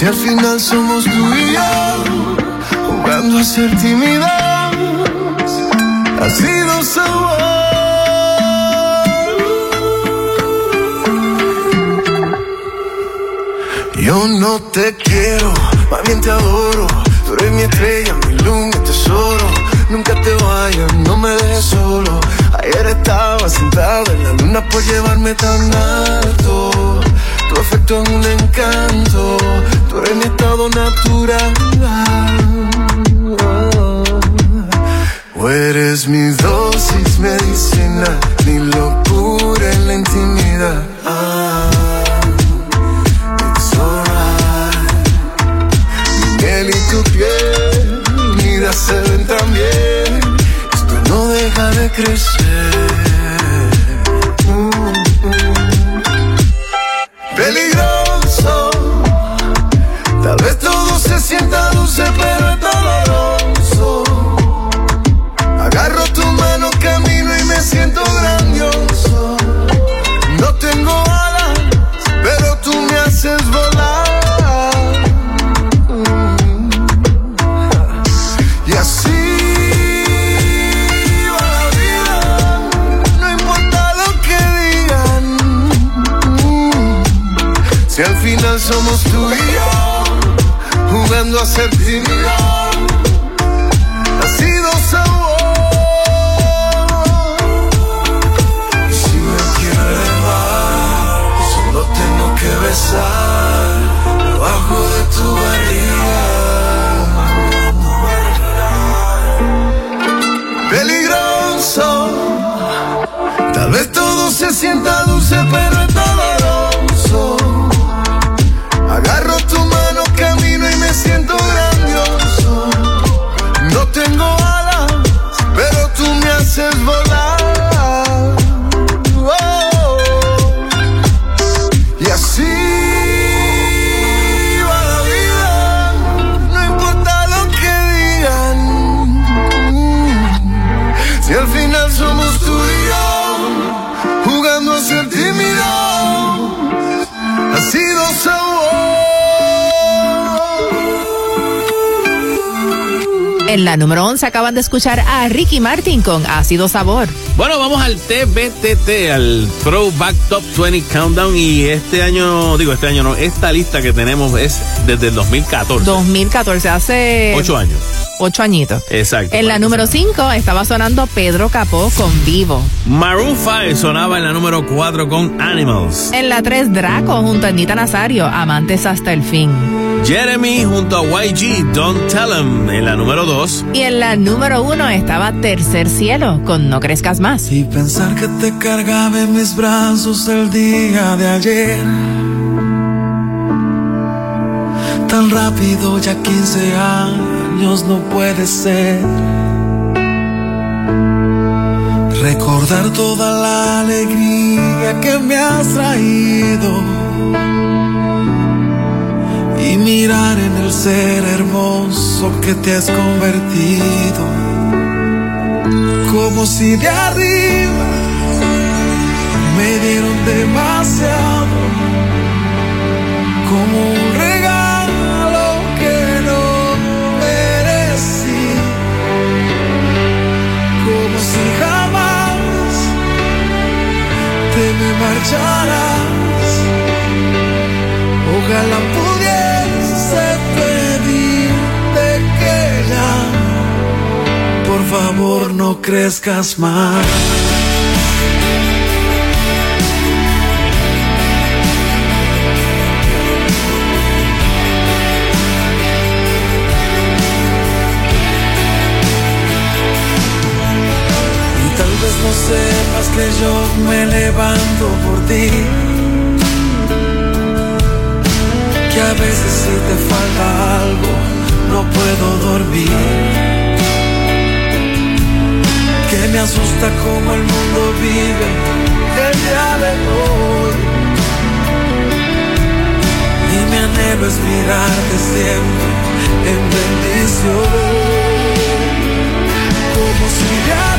S20: Si al final somos tú y yo, jugando a ser tímidos, ha sido sabor. Yo no te quiero, más bien te adoro. Tú eres mi estrella, mi luz, mi tesoro. Nunca te vayas, no me dejes solo. Ayer estaba sentado en la luna por llevarme tan alto. Tu afecto es un encanto, tú eres mi estado natural. O eres mi dosis medicina, mi locura en la intimidad. Ah, it's. Mi piel y tu piel, unidas se ven tan bien. Esto no deja de crecer. Pero es doloroso. Agarro tu mano, camino y me siento grandioso. No tengo alas, pero tú me haces volar. Mm. Y así va la vida, no importa lo que digan. Mm. Si al final somos tú y yo, jugando a ser. Ha sido sabor.
S4: Y
S20: si me quiero elevar, solo tengo que besar. Debajo de tu barrio.
S4: La número 11 acaban de escuchar a Ricky Martin con Ácido Sabor.
S3: Bueno, vamos al TBTT, al Throwback Top 20 Countdown. Y este año, digo, este año no, esta lista que tenemos es desde el 2014.
S4: 2014, hace...
S3: Ocho años.
S4: Ocho añitos.
S3: Exacto.
S4: En la número 5 estaba sonando Pedro Capó con Vivo.
S3: Maroon 5 sonaba en la número 4 con Animals.
S4: En la 3, Draco junto a Anita Nazario, Amantes hasta el fin.
S3: Jeremy junto a YG, Don't Tell 'em, en la número 2.
S4: Y en la número 1 estaba Tercer Cielo con No Crezcas Más.
S11: Y pensar que te cargaba en mis brazos el día de ayer. Tan rápido, ya 15 años no puede ser. Recordar toda la alegría que me has traído. Y mirar en el ser hermoso que te has convertido. Como si de arriba me dieron demasiado. Como un regalo que no merecí. Como si jamás te me marcharás. Ojalá favor, no crezcas más. Y tal vez no sepas que yo me levanto por ti. Que a veces si te falta algo no puedo dormir. Asusta como el mundo vive el día de hoy. Y mi anhelo es mirarte siempre en bendición como si de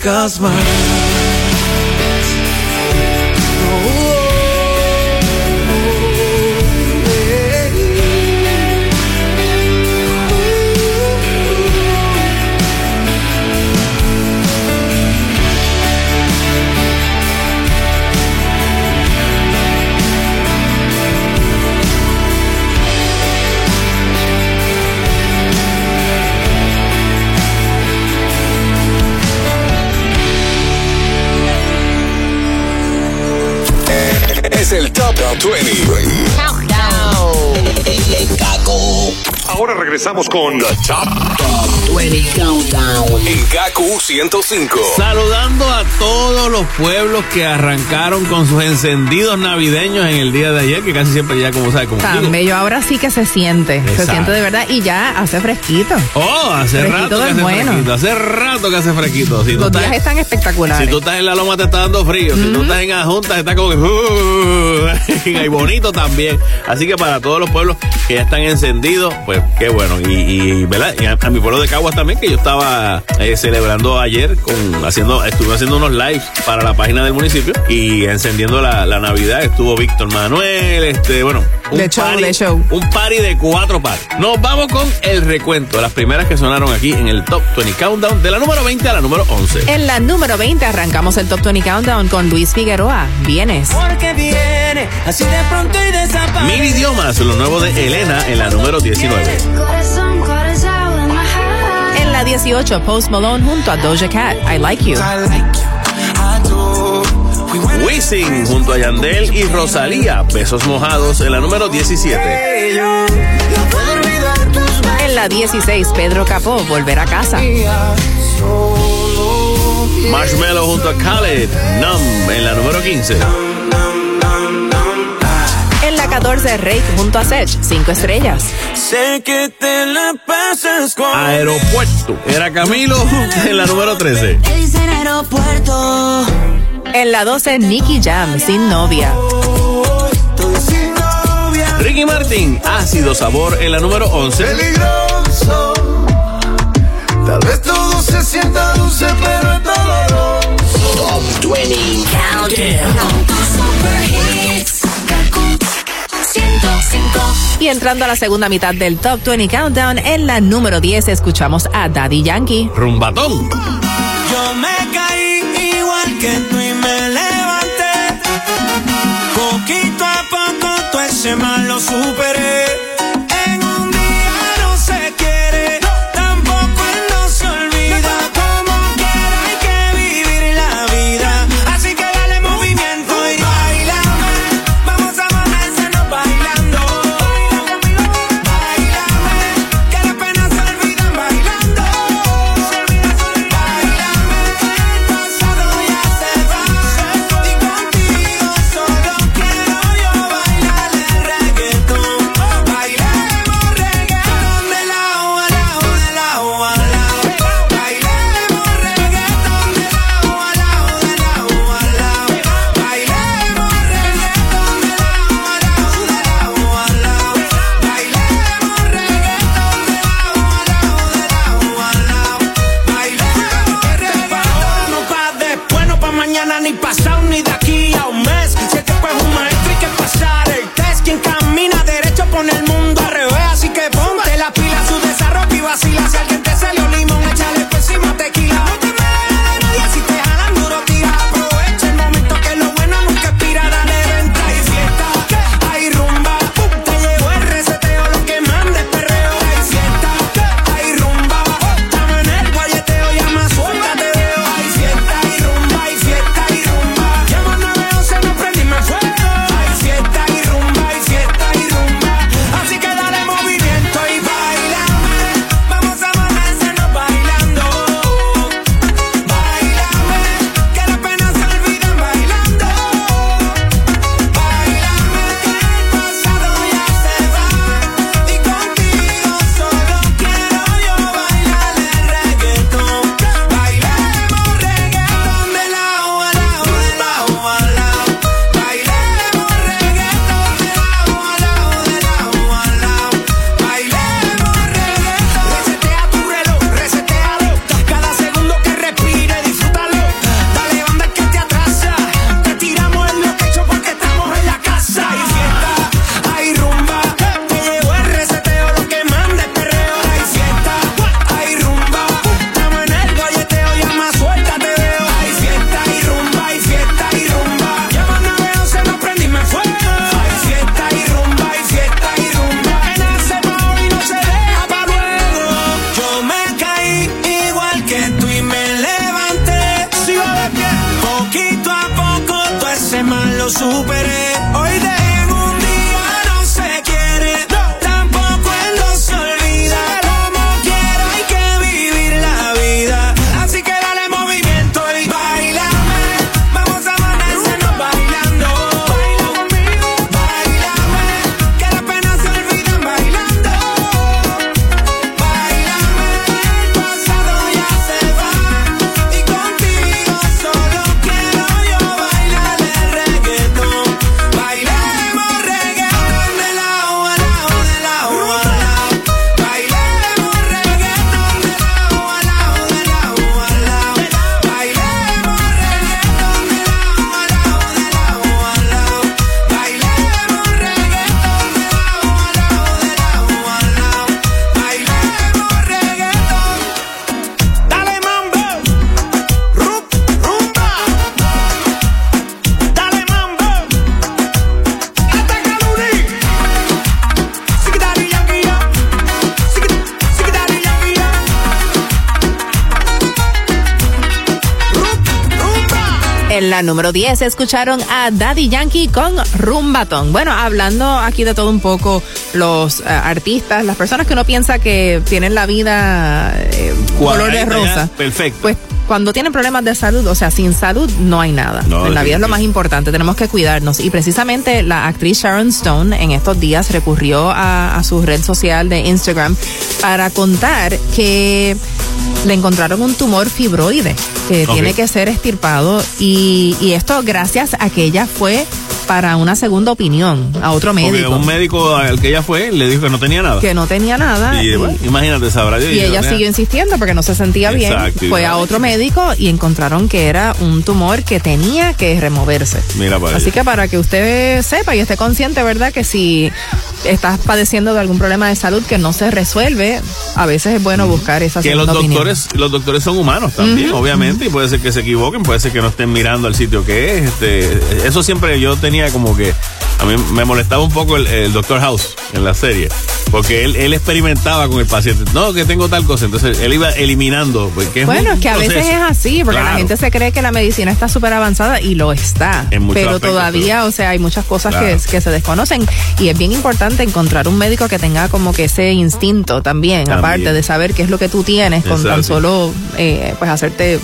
S11: no crezcas
S2: 20.
S21: Ahora
S2: Ahora regresamos con The Top,
S17: 20 Countdown
S2: en KQ 105.
S3: Saludando a todos los pueblos que arrancaron con sus encendidos navideños en el día de ayer, que casi siempre ya como sabe, como
S4: Tan bello, ahora sí que se siente, se siente de verdad y ya hace fresquito.
S3: Oh, hace
S4: Fresquito
S3: rato que hace
S4: bueno.
S3: fresquito, hace rato que hace fresquito. Si tú
S4: Los
S3: estás-
S4: días están espectaculares.
S3: Si tú estás en la loma te está dando frío, si tú estás en Ajuntas está como que uh, y bonito también. Así que para todos los pueblos que ya están encendidos, pues qué bueno. Y, y, ¿verdad? Y a, a mi pueblo de Caguas también, que yo estaba eh, celebrando ayer con haciendo, estuve haciendo unos lives para la página del municipio y encendiendo la, la Navidad. Estuvo Víctor Manuel, este, bueno, un
S4: show,
S3: party,
S4: show.
S3: un party de cuatro pares. Nos vamos con el recuento, las primeras que sonaron aquí en el Top 20 Countdown, de la número 20 a la número 11.
S4: En la número 20 arrancamos el Top 20 Countdown con Luis Figueroa. Vienes.
S5: Porque viene así de pronto y desaparece.
S3: Mil idiomas, lo nuevo de Elena en la número 19.
S4: La 18, Post Malone junto a Doja Cat. I like you.
S3: Wisin junto a Yandel y Rosalía, besos mojados en la número 17.
S4: En la 16, Pedro Capó, Volver a casa.
S3: Marshmello junto a Khaled, Numb en la número 15.
S4: En la 14, Rake junto a Sech, 5 estrellas.
S5: Sé que te la pasas con
S3: Aeropuerto, era Camilo en la número 13.
S6: Dice en aeropuerto.
S4: En la 12, Nicky Jam, sin novia.
S5: sin novia.
S3: Ricky Martin, ácido sabor en la número 11.
S22: Peligroso. Tal vez todo se sienta dulce, pero es doloroso.
S17: Top 20 Countdown
S4: Y entrando a la segunda mitad del Top 20 Countdown, en la número 10 escuchamos a Daddy Yankee.
S3: Rumbatón.
S5: Yo me caí igual que tú y me levanté. Poquito a poco todo ese mal lo superé. La
S4: número 10 escucharon a Daddy Yankee con Rumbatón. Bueno, hablando aquí de todo un poco, los eh, artistas, las personas que uno piensa que tienen la vida eh, color de rosa,
S3: Perfecto.
S4: pues cuando tienen problemas de salud, o sea, sin salud no hay nada.
S3: No,
S4: en la vida es lo más importante, tenemos que cuidarnos. Y precisamente la actriz Sharon Stone en estos días recurrió a, a su red social de Instagram para contar que le encontraron un tumor fibroide que tiene que ser extirpado y, y esto gracias a que ella fue para una segunda opinión a otro
S3: Porque
S4: médico
S3: un médico al que ella fue le dijo que no tenía nada.
S4: que no tenía nada
S3: y,
S4: y-
S3: bueno, imagínate, sabrá
S4: y ella siguió insistiendo porque no se sentía bien.
S3: Exacto,
S4: Fue a otro médico y encontraron que era un tumor que tenía que removerse.
S3: Mira para
S4: Así que para que usted sepa y esté consciente, ¿verdad? Que si estás padeciendo de algún problema de salud que no se resuelve, a veces es bueno buscar esa
S3: que los
S4: opinión.
S3: doctores los doctores son humanos también obviamente y puede ser que se equivoquen puede ser que no estén mirando al sitio que es este eso siempre yo tenía como que a mí me molestaba un poco el, el doctor House en la serie porque él, él experimentaba con el paciente no que tengo tal cosa entonces él iba eliminando porque es
S4: Bueno, es que a veces es así, porque la gente se cree que la medicina está súper avanzada y lo está.
S3: En
S4: Pero
S3: aspectos,
S4: todavía, o sea, hay muchas cosas
S3: Claro.
S4: que, que se desconocen y es bien importante encontrar un médico que tenga como que ese instinto también,
S3: También.
S4: aparte de saber qué es lo que tú tienes con tan solo eh, pues hacerte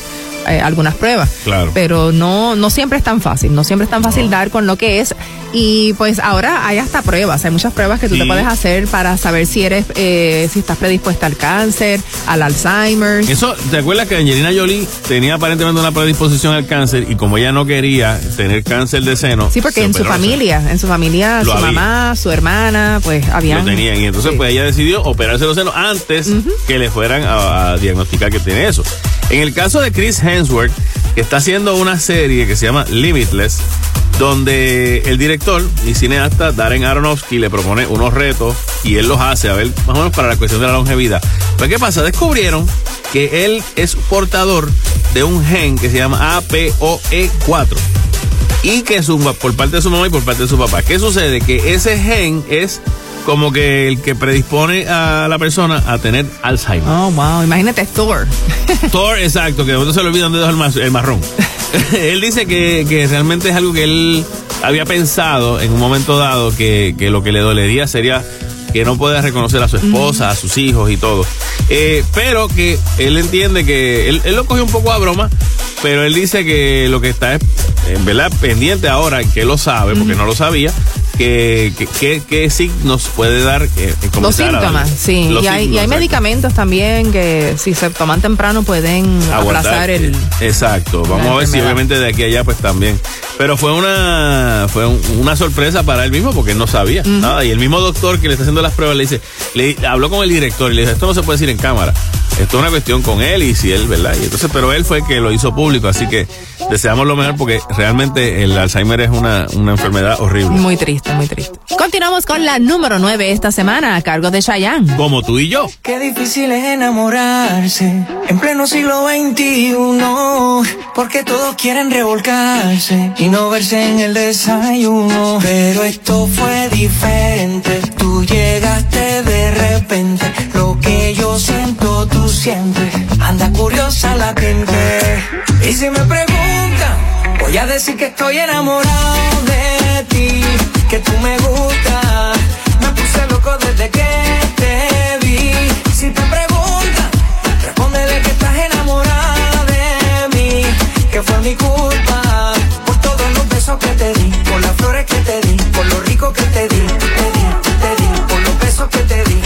S4: eh, algunas pruebas.
S3: Claro.
S4: Pero no, no siempre es tan fácil, no siempre es tan fácil dar con lo que es. Y pues ahora hay hasta pruebas, hay muchas pruebas que tú
S3: Sí.
S4: te puedes hacer para saber si eres, eh, si estás predispuesta al cáncer, al Alzheimer.
S3: Eso, ¿te acuerdas que Angelina Jolie tenía aparentemente una predisposición al cáncer y como ella no quería tener cáncer de seno?
S4: Sí, porque en su
S3: operó, o sea,
S4: familia, en su familia, su
S3: había.
S4: mamá, su hermana, pues habían.
S3: lo tenían. Y entonces, pues ella decidió operarse los senos antes que le fueran a, a diagnosticar que tiene eso. En el caso de Chris Hemsworth, que está haciendo una serie que se llama Limitless, donde el director y cineasta Darren Aronofsky le propone unos retos y él los hace, a ver, más o menos para la cuestión de la longevidad. Pues, ¿qué pasa? Descubrieron que él es portador de un gen que se llama APOE4 y que su, por parte de su mamá y por parte de su papá. ¿Qué sucede? Que ese gen es como que el que predispone a la persona a tener Alzheimer.
S4: Oh, wow, imagínate Thor.
S3: Thor, exacto, que de momento se le olvida dónde dejó el, ma- el marrón. él dice que, que realmente es algo que él había pensado en un momento dado que, que lo que le dolería sería que no pueda reconocer a su esposa, a sus hijos y todo. Eh, pero que él entiende que él, él lo cogió un poco a broma, pero él dice que lo que está es, en verdad pendiente ahora, que lo sabe, porque no lo sabía, que, que, que- que signos puede dar eh,
S4: Los síntomas, sí.
S3: Los
S4: y hay, y hay medicamentos también que si se toman temprano pueden
S3: aguantar.
S4: aplazar el.
S3: Exacto. Vamos a ver si obviamente de aquí a allá pues también. Pero fue una fue un- una sorpresa para él mismo porque no sabía nada. Y el mismo doctor que le está haciendo las pruebas le dice, le habló con el director y le dijo, esto no se puede decir en cámara. Esto es una cuestión con él y si él, ¿verdad? Y entonces, pero él fue el que lo hizo público, así que deseamos lo mejor porque realmente el Alzheimer es una, una enfermedad horrible.
S4: Muy triste, muy triste. Continuamos con la número 9 esta semana a cargo de Chayanne.
S3: Como tú y yo.
S5: Qué difícil es enamorarse en pleno siglo XXI, porque todos quieren revolcarse y no verse en el desayuno. Pero esto fue diferente, tú llegaste de repente, lo que yo siento tú sientes, anda curiosa la gente. Y si me preguntan, voy a decir que estoy enamorado de ti, que tú me gustas, me puse loco desde que te vi. Si te preguntan, respóndele que estás enamorada de mí, que fue mi culpa por todos los besos que te di, por las flores que te di, por lo rico que te di, te di, te di, por los besos que te di,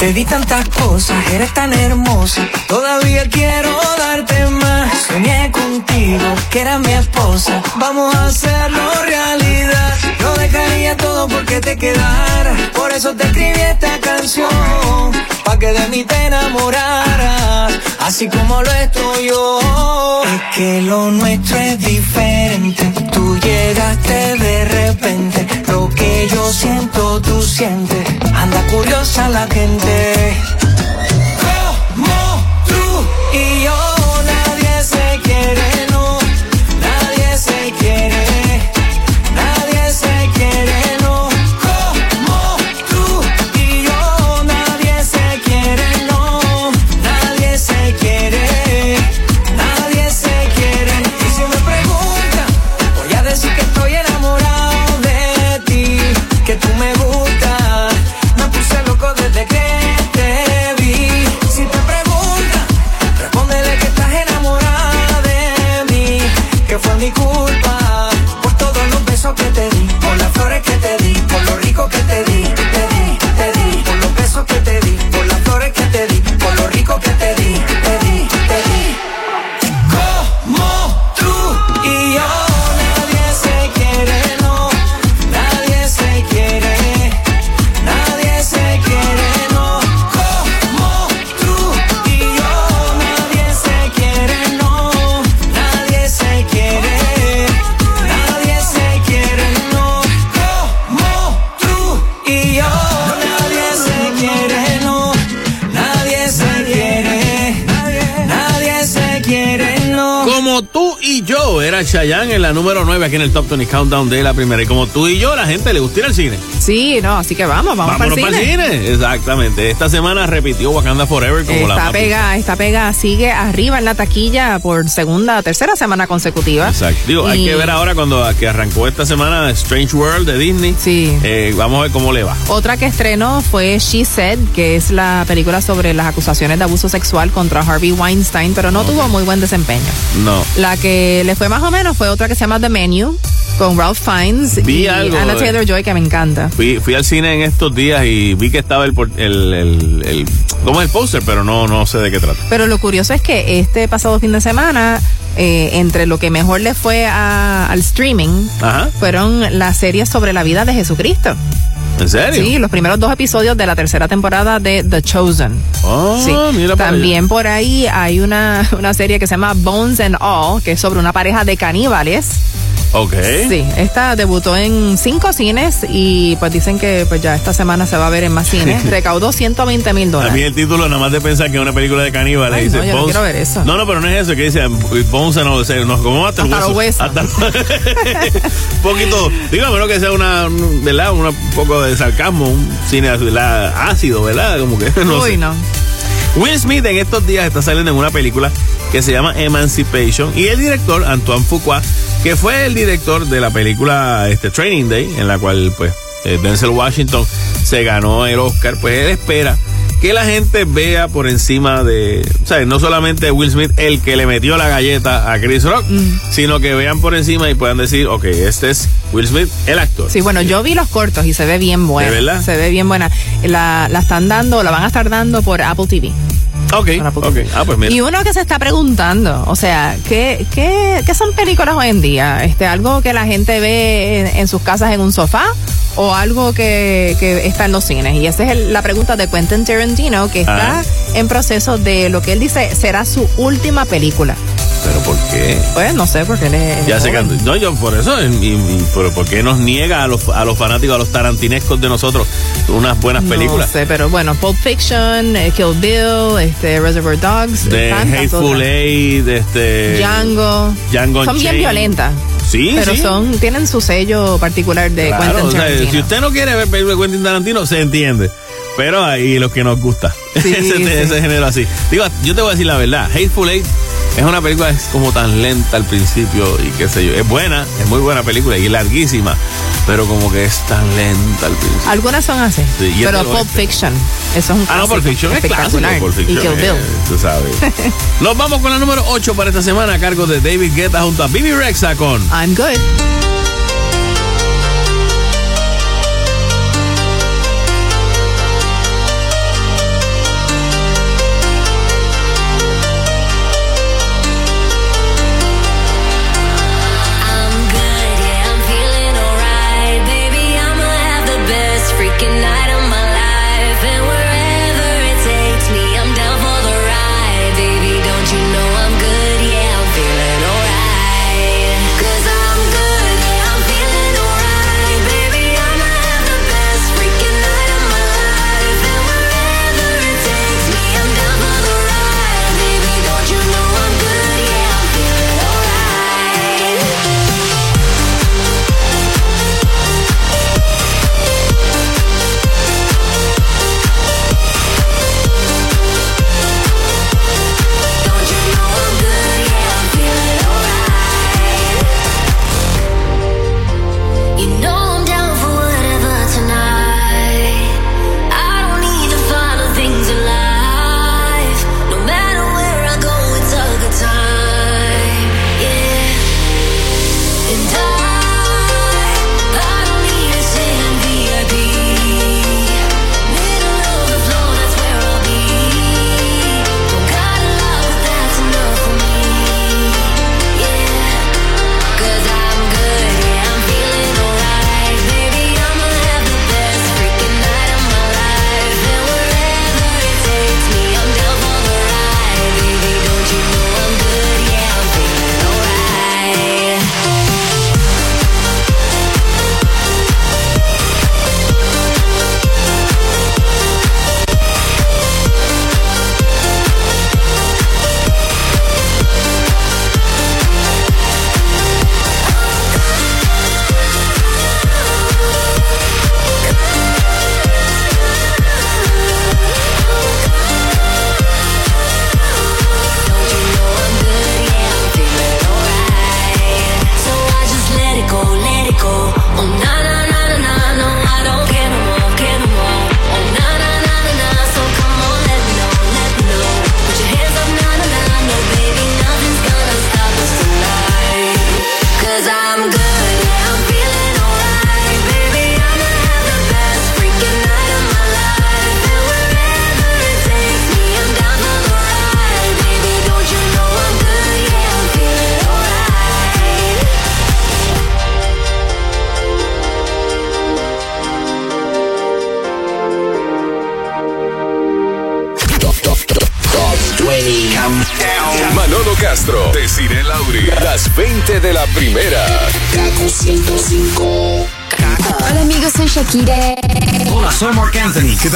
S5: Te di tantas cosas, eres tan hermosa. Todavía quiero darte más. Soñé contigo, que era mi esposa. Vamos a hacerlo realidad. Dejaría todo porque te quedara. Por eso te escribí esta canción, pa' que de mí te enamoraras, así como lo estoy yo. Es que lo nuestro es diferente, tú llegaste de repente, lo que yo siento tú sientes, anda curiosa la gente.
S3: Chayanne en la número 9 aquí en el Top 20 Countdown de la primera. Y como tú y yo, la gente le gusta ir al cine.
S4: Sí, no, así que vamos, vamos para el
S3: Vámonos
S4: cine.
S3: para el cine. Exactamente. Esta semana repitió Wakanda Forever como la
S4: pega, está pega, sigue arriba en la taquilla por segunda, tercera semana consecutiva.
S3: Exacto. Digo, hay que ver ahora cuando que arrancó esta semana Strange World de Disney.
S4: Sí.
S3: Eh, vamos a ver cómo le va.
S4: Otra que estrenó fue She Said, que es la película sobre las acusaciones de abuso sexual contra Harvey Weinstein, pero no tuvo muy buen desempeño.
S3: No.
S4: La que le fue más o menos fue otra que se llama The Menu, con Ralph Fiennes
S3: Vi
S4: y
S3: algo
S4: Anna Taylor Joy, que me encanta.
S3: Fui, fui al cine en estos días y vi que estaba el, el, el, el- ¿cómo es el póster? Pero no, no sé de qué trata.
S4: Pero lo curioso es que este pasado fin de semana, eh, entre lo que mejor le fue a- al streaming,
S3: Ajá.
S4: fueron las series sobre la vida de Jesucristo.
S3: ¿En serio?
S4: Sí, los primeros dos episodios de la tercera temporada de The Chosen.
S3: Oh,
S4: Sí.
S3: mira
S4: También por ahí hay una, una serie que se llama Bones and All, que es sobre una pareja de caníbales.
S3: Ok.
S4: Sí, esta debutó en cinco cines y pues dicen que pues ya esta semana se va a ver en más cines. Recaudó 120 mil
S3: A mí
S4: dólares.
S3: el título, nada más de pensar que es una película de caníbales,
S4: Ay,
S3: dice
S4: no, yo no quiero ver eso.
S3: No, no, pero no es eso, que dice Bones and all, o sea, no, ¿cómo hasta, el
S4: Hasta
S3: hueso?
S4: los huesos.
S3: Hasta un poquito, digo, a menos que sea una, ¿verdad? Un poco de sarcasmo, un cine ¿verdad? ácido, ¿verdad? Como que no
S4: Uy,
S3: sé.
S4: no.
S3: Will Smith en estos días está saliendo en una película que se llama Emancipation y el director Antoine Fuqua, que fue el director de la película este, Training Day, en la cual pues eh, Denzel Washington se ganó el Oscar, pues él espera que la gente vea por encima de, o sea, no solamente Will Smith el que le metió la galleta a Chris Rock, sino que vean por encima y puedan decir, ok, este es Will Smith, el actor.
S4: Sí, bueno, yo vi los cortos y se ve bien buena.
S3: ¿De verdad?
S4: Se ve bien buena. La, la están dando, la van a estar dando por Apple TV.
S3: Ok, ok. Ah, pues mira.
S4: Y uno que se está preguntando, o sea, ¿qué, qué, qué son películas hoy en día? Este, ¿Algo que la gente ve en, en sus casas en un sofá o algo que, que está en los cines? Y esa es el- la pregunta de Quentin Tarantino, que está
S3: Ah.
S4: en proceso de lo que él dice será su última película.
S3: Pero ¿por qué?
S4: Pues no sé, porque él es...
S3: Ya
S4: joven.
S3: cantó. No, yo por eso, y, y- pero ¿por qué nos niega a los, a los fanáticos, a los tarantinescos de nosotros, unas buenas películas?
S4: No sé, pero bueno, Pulp Fiction, eh, Kill Bill, este, Reservoir Dogs,
S3: De Hateful. Eight, de este.
S4: Django.
S3: Django
S4: Son bien violentas.
S3: Sí,
S4: pero
S3: sí.
S4: son tienen su sello particular de
S3: Claro,
S4: Quentin
S3: o sea,
S4: Tarantino.
S3: si usted no quiere ver películas de Quentin Tarantino, se entiende. Pero hay los que nos gusta.
S4: Sí,
S3: ese,
S4: sí.
S3: ese género así. Digo, yo te voy a decir la verdad. Hateful Eight es una película es como tan lenta al principio y qué sé yo. Es buena, es muy buena película y larguísima. Pero como que es tan lenta al principio.
S4: Algunas son así.
S3: Sí,
S4: pero
S3: este-
S4: Pulp Fiction, eso es un
S3: Ah, no, Pulp Fiction es clásico. Pulp Fiction
S4: y Kill Bill.
S3: tú sabes. Nos vamos con la número 8 para esta semana a cargo de David Guetta junto a Bibi Rexa con
S4: I'm good.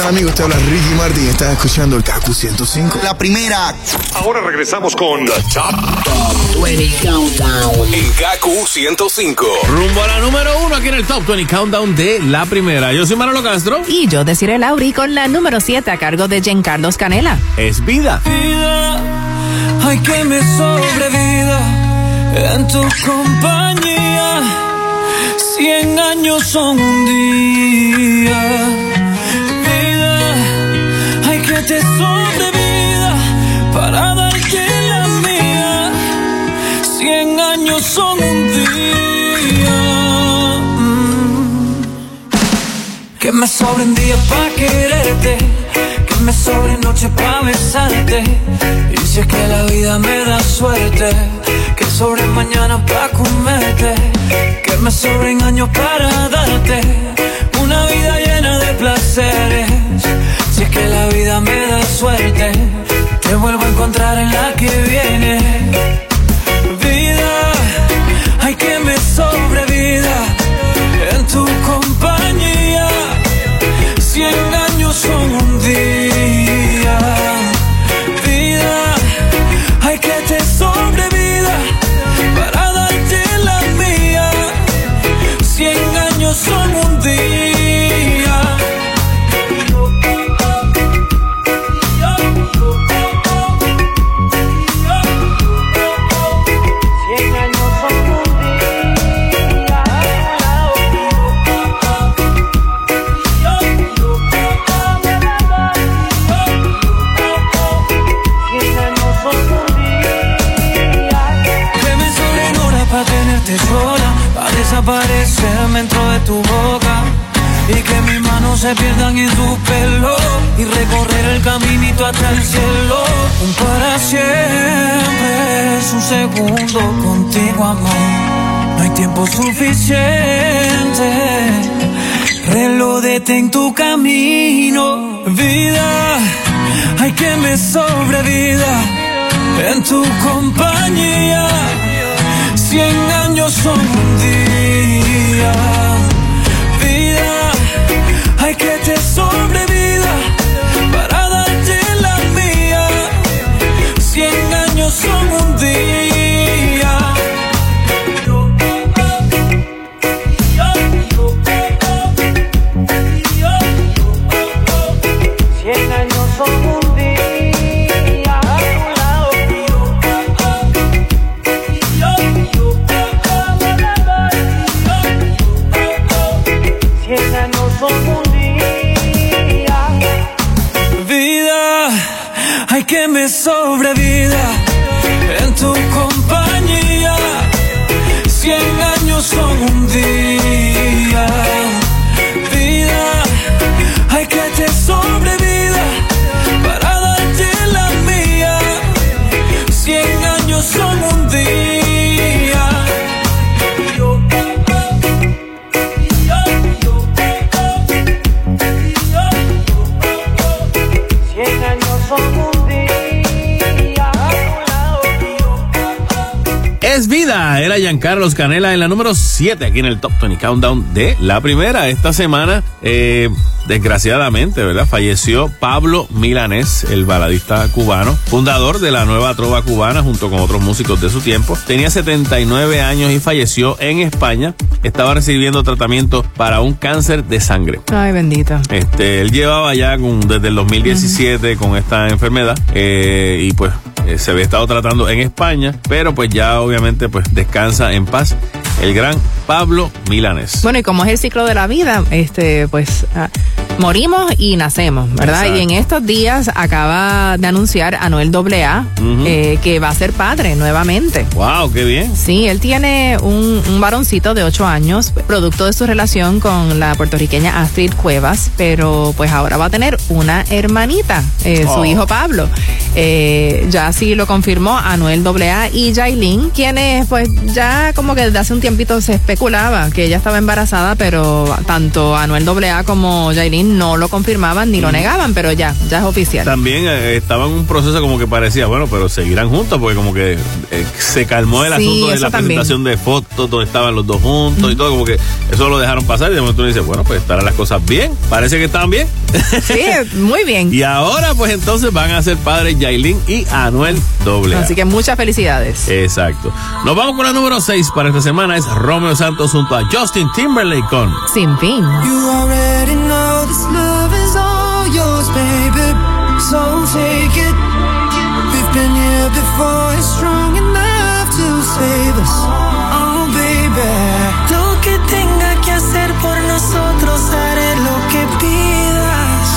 S23: Tal amigos? Te habla Ricky Martin. Estás escuchando el Kaku 105.
S24: La primera.
S2: Ahora regresamos con The Top
S24: 20 Countdown.
S2: en KQ 105.
S3: Rumbo a la número uno aquí en el Top 20 Countdown de la primera. Yo soy Manolo Castro.
S4: Y yo deciré Lauri con la número 7 a cargo de Giancarlos Canela.
S3: Es vida.
S11: vida, hay que me sobrevida en tu compañía. Cien años son un día. Mm. Que me sobren días para quererte, que me sobren noches para besarte. Y si es que la vida me da suerte, que sobre mañana para comerte, que me sobren años para darte una vida llena de placeres. Si es que la vida me da suerte, te vuelvo a encontrar en la que viene. Para desaparecerme dentro de tu boca. Y que mis manos se pierdan en tu pelo y recorrer el caminito hasta el cielo. Un para siempre es un segundo contigo, amor. No hay tiempo suficiente. Reloj detén tu camino, vida. Hay que me sobrevida en tu compañía. Cien años son un día. Vida, hay que te sobrevida para darte la mía. Cien años son un día.
S3: Era Giancarlos Canela en la número 7 aquí en el Top 20 Countdown de la primera. Esta semana, eh, desgraciadamente, ¿verdad? Falleció Pablo Milanés, el baladista cubano, fundador de la nueva trova cubana junto con otros músicos de su tiempo. Tenía 79 años y falleció en España. Estaba recibiendo tratamiento para un cáncer de sangre.
S4: Ay, bendita.
S3: Este, él llevaba ya con- desde el 2017 con esta enfermedad eh, y pues eh, se había estado tratando en España, pero pues ya obviamente pues descansa en paz el gran Pablo Milanes.
S4: Bueno, y como es el ciclo de la vida, este, pues ah, morimos y nacemos, ¿verdad?
S3: Exacto.
S4: Y en estos días acaba de anunciar Anuel AA
S3: Ujú.
S4: eh, que va a ser padre nuevamente.
S3: Wow, qué bien.
S4: Sí, él tiene un, un varoncito de 8 años, producto de su relación con la puertorriqueña Astrid Cuevas, pero pues ahora va a tener una hermanita, eh, su
S3: Oh.
S4: hijo Pablo. Eh, ya sí lo confirmó Anuel AA y Jailin, quienes pues ya como que desde hace un tiempito se especulaba que ella estaba embarazada, pero tanto Anuel AA como Jailin No lo confirmaban ni lo negaban, pero ya, ya es oficial.
S3: También eh, estaba en un proceso como que parecía, bueno, pero seguirán juntos porque como que eh, se calmó el
S4: Sí,
S3: asunto de la
S4: también.
S3: presentación de fotos donde estaban los dos juntos y todo, como que eso lo dejaron pasar y de momento uno dice, bueno, pues estarán las cosas bien, parece que están bien.
S4: Sí, muy bien.
S3: Y ahora pues entonces van a ser padres Yailin y Anuel doble.
S4: Así que muchas felicidades.
S3: Exacto. Nos vamos con la número 6 para esta semana, es Romeo Santos junto a Justin Timberlake con
S4: Sin fin.
S5: You already know this love is all yours, baby. So take it. We've been here before, it's strong enough to save us. Oh, baby.
S11: Lo que tenga que hacer por nosotros haré lo que pidas.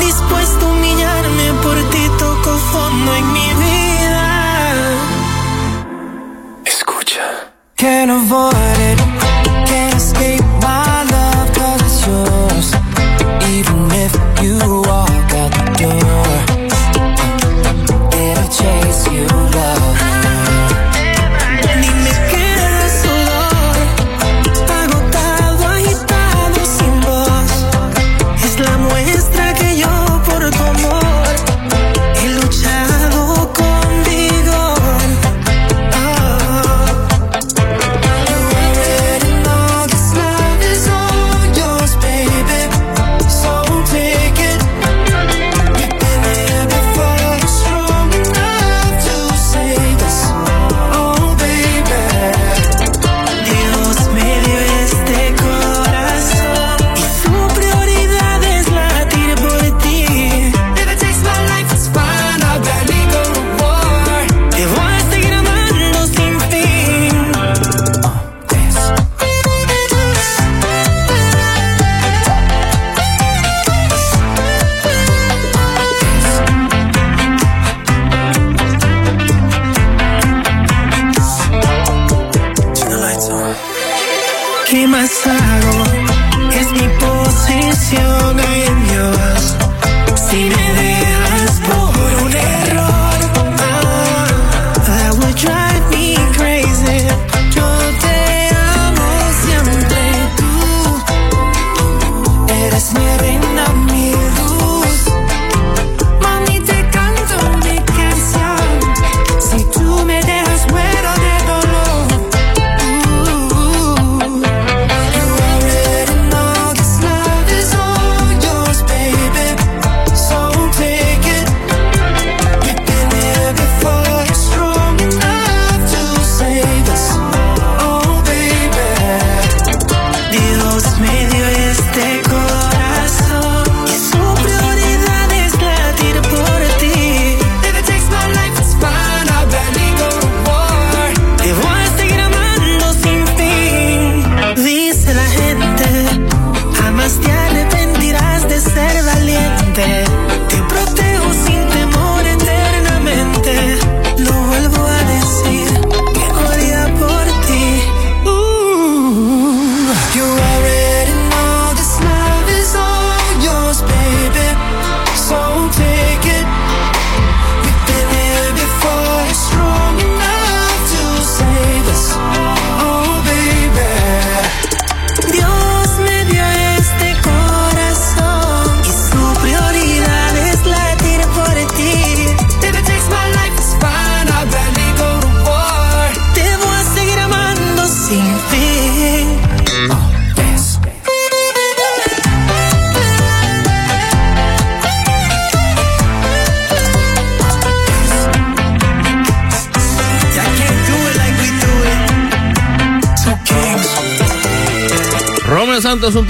S11: Dispuesto a humillarme por ti toco fondo en mi vida.
S5: Can't avoid it. You.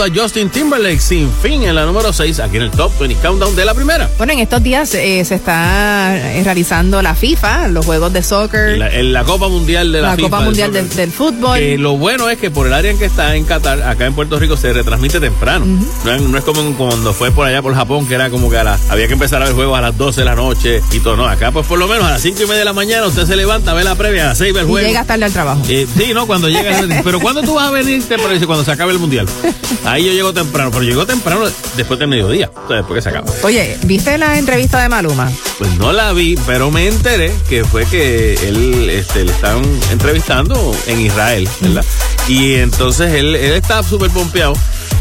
S11: A
S3: Justin Timberlake sin fin en la número 6 aquí en el Top 20 Countdown de la primera.
S4: Bueno, en estos días eh, se está eh, realizando la FIFA, los juegos de soccer,
S3: La, en la Copa Mundial de la,
S4: la
S3: FIFA
S4: Copa Mundial del, del Fútbol.
S3: Que lo bueno es que por el área en que está en Qatar, acá en Puerto Rico, se retransmite temprano. no, es, no es como cuando fue por allá por Japón, que era como que a la- había que empezar a ver juegos a las 12 de la noche y todo. No, acá pues por lo menos a las 5 y media de la mañana usted se levanta, ve la previa, a las 6 ve el
S4: y
S3: juego.
S4: llega tarde al trabajo.
S3: Eh, sí, no, cuando llega. pero ¿cuándo tú vas a venir? Te parece cuando se acabe el mundial. Ahí yo llego temprano, pero llego temprano después del mediodía, o sea, después que se acaba.
S4: Oye, ¿viste la entrevista de Maluma?
S3: Pues no la vi, pero me enteré que fue que él este, le estaban entrevistando en Israel, ¿verdad? Y entonces él, él estaba súper pompeado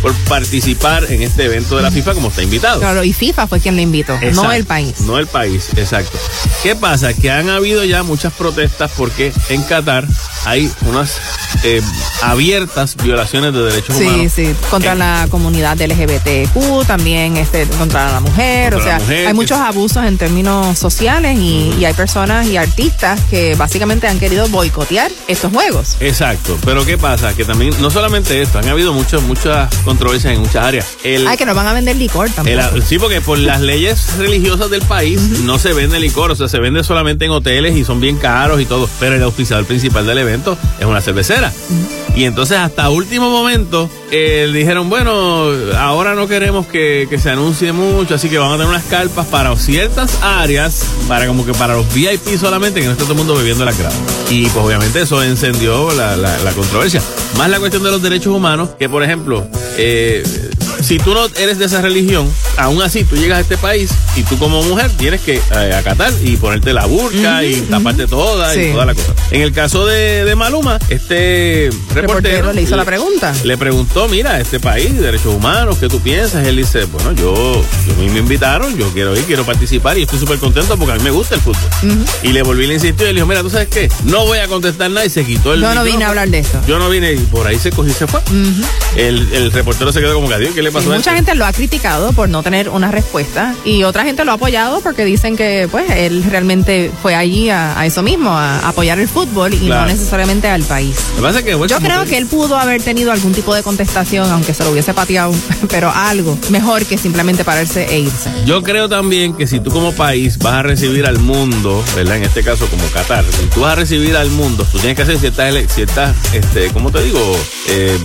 S3: por participar en este evento de la FIFA como está invitado.
S4: Claro, y FIFA fue quien le invitó, no el país.
S3: No el país, exacto. ¿Qué pasa? Que han habido ya muchas protestas porque en Qatar hay unas eh, abiertas violaciones de derechos
S4: Sí,
S3: humanos.
S4: sí, contra la comunidad LGBTQ, también este, contra la mujer,
S3: Contra
S4: o sea,
S3: mujer,
S4: hay muchos abusos en términos sociales y, y hay personas y artistas que básicamente han querido boicotear estos juegos.
S3: Exacto, pero ¿qué pasa? Que también, no solamente esto, han habido muchas muchas controversias en muchas áreas. El,
S4: Ay, que nos van a vender licor también.
S3: sí, porque por las leyes religiosas del país no se vende licor, o sea, se vende solamente en hoteles y son bien caros y todo, pero el auspiciador principal del evento es una cervecera. Y entonces hasta último momento eh, dijeron, bueno, ahora no queremos que, que se anuncie mucho, así que van a tener unas carpas para ciertas áreas, para como que para los VIP solamente, que no esté todo el mundo bebiendo la grada. Y pues obviamente eso encendió la, la- la controversia. Más la cuestión de los derechos humanos, que por ejemplo, eh, si tú no eres de esa religión, aún así tú llegas a este país y tú como mujer tienes que eh, acatar y ponerte la burka y taparte toda y toda la cosa. En el caso de, de Maluma, este reportero,
S4: Reportero le hizo la pregunta.
S3: Le preguntó, mira, este país, derechos humanos, ¿qué tú piensas? Él dice, bueno, yo, yo a mí me invitaron, yo quiero ir, quiero participar y estoy súper contento porque a mí me gusta el fútbol. Y le volví le insistió y le dijo, mira, ¿tú sabes qué? No voy a contestar nada y se quitó el
S4: Yo no vine a hablar de esto.
S3: Yo no vine y por ahí se cogió y se fue. el, el reportero se quedó como que, "Adiós, ¿qué le
S4: Mucha
S3: este?"
S4: gente lo ha criticado por no tener una respuesta y otra gente lo ha apoyado porque dicen que pues él realmente fue allí a, a eso mismo, a, apoyar el fútbol y
S3: Claro.
S4: no necesariamente al país.
S3: Que
S4: Yo creo que él pudo haber tenido algún tipo de contestación, aunque se lo hubiese pateado, pero algo mejor que simplemente pararse e irse.
S3: Yo creo también que si tú como país vas a recibir al mundo, ¿verdad? En este caso como Qatar, si tú vas a recibir al mundo, tú tienes que hacer ciertas, ciertas este, ¿cómo te digo? Eh,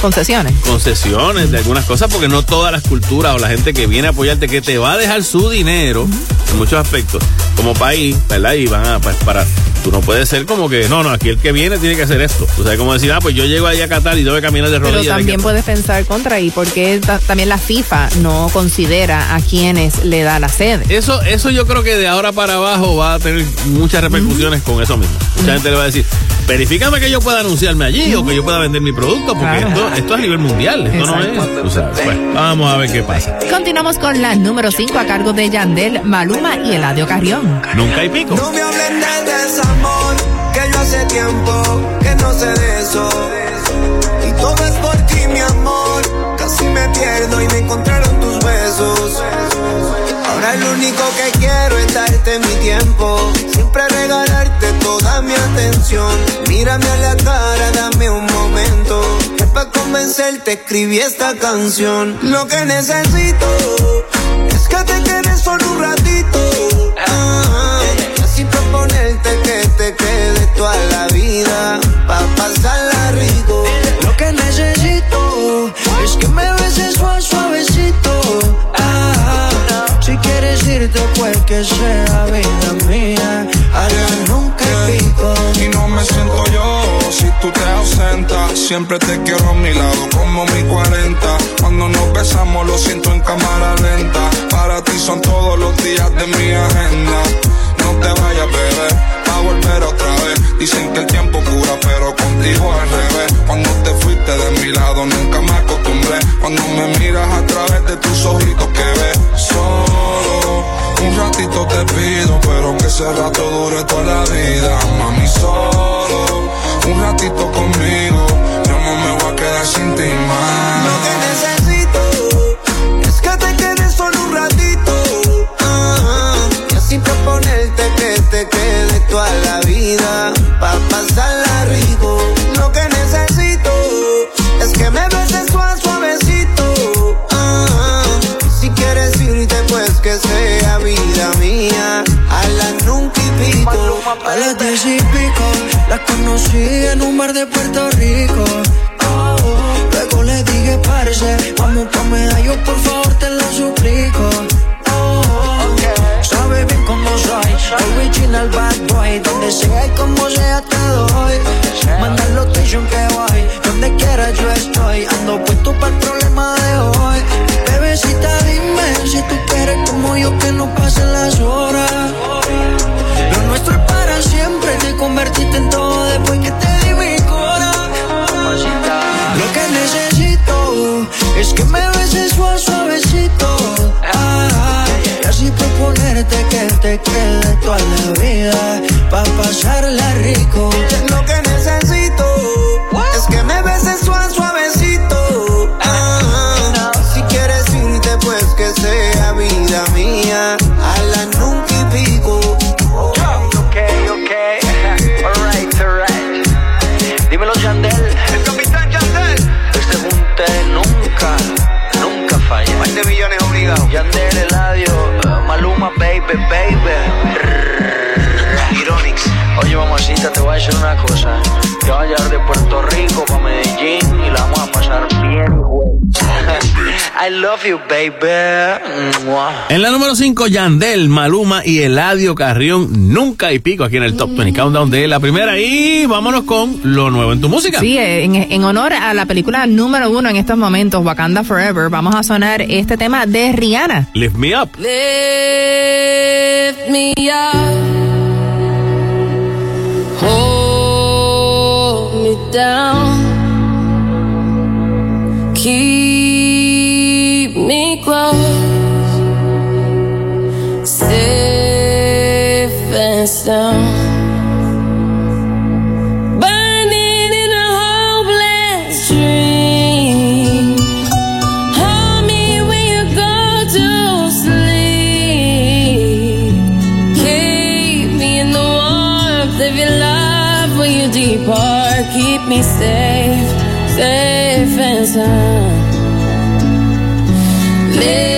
S4: Concesiones.
S3: concesiones de algunas cosas, porque no todas las culturas o la gente que viene a apoyarte, que te va a dejar su dinero en muchos aspectos, como país, ¿verdad? Y van a, pues, para, tú no puedes ser como que, no, no, aquí el que viene tiene que hacer esto. O sea, como decir, ah, pues yo llego ahí a Qatar y tengo que caminar de rodillas.
S4: Pero también puedes pensar contra y porque ta- también la FIFA no considera a quienes le da la sede.
S3: Eso, eso yo creo que de ahora para abajo va a tener muchas repercusiones con eso mismo. Mucha gente le va a decir, verifícame que yo pueda anunciarme allí o que yo pueda vender mi producto, porque
S4: Claro.
S3: esto, esto es a nivel mundial, esto no es. tú sabes. Bueno, vamos a ver qué pasa.
S4: Continuamos con la número 5 a cargo de Yandel, Maluma y Eladio Carrión.
S3: Nunca hay pico.
S8: No me hablen de que yo hace tiempo que no sé de eso. Y todo es por ti, mi amor. Casi me pierdo y me encontraron tus besos. Ahora lo único que quiero es darte mi tiempo. Siempre regalarte toda mi atención. Mírame a la cara, dame un momento. Que para convencerte escribí esta canción. Lo que necesito es que te quedes solo un ratito. Ah, que te quedes toda la vida. Pa' pasarla rico.
S5: Lo que necesito es que me beses suave, suavecito. Ah, si quieres irte, pues que sea vida mía. Allá nunca pico.
S22: Y no me siento yo si tú te ausentas. Siempre te quiero a mi lado como mi 40. Cuando nos besamos lo siento en cámara lenta. Para ti son todos los días de mi agenda. No te vayas, bebé, a volver otra vez. Dicen que el tiempo cura, pero contigo al revés. Cuando te fuiste de mi lado nunca me acostumbré. Cuando me miras a través de tus ojitos que ves solo. Un ratito te pido, pero que ese rato dure toda la vida. Mami, solo un ratito conmigo. Yo no me voy a quedar sin ti más.
S8: A la nunca y pico.
S5: A las diez y pico, la conocí en un bar de Puerto Rico. Oh, luego le dije, parce, vamos pa' medallo, por favor, te lo suplico. Original bad boy, donde sea y como sea te doy. Manda location que voy, donde quiera yo estoy. Ando puesto para el problema de hoy. Bebecita, dime si tú quieres como yo que no pasen las horas. Lo nuestro es para siempre, te convertiste en todo después que te di mi cora. Lo que necesito es
S8: que me beses suavecito. Ah, y así proponerte que te quedes la
S25: vida, pa' pasarla rico. Te voy a decir una cosa. Te voy a llevar de Puerto Rico para Medellín y la vamos a pasar bien, güey. I love you, baby. Mua.
S3: En la número 5, Yandel, Maluma y Eladio Carrión, nunca y pico aquí en el Top 20 Countdown de la primera. Y vámonos con lo nuevo en tu música.
S4: Sí, en, en honor a la película número uno en estos momentos, Wakanda Forever, vamos a sonar este tema de Rihanna.
S3: Lift me up.
S26: Lift me up. Hold me down. Keep me close. Safe and sound. Me safe, safe and sound. Lift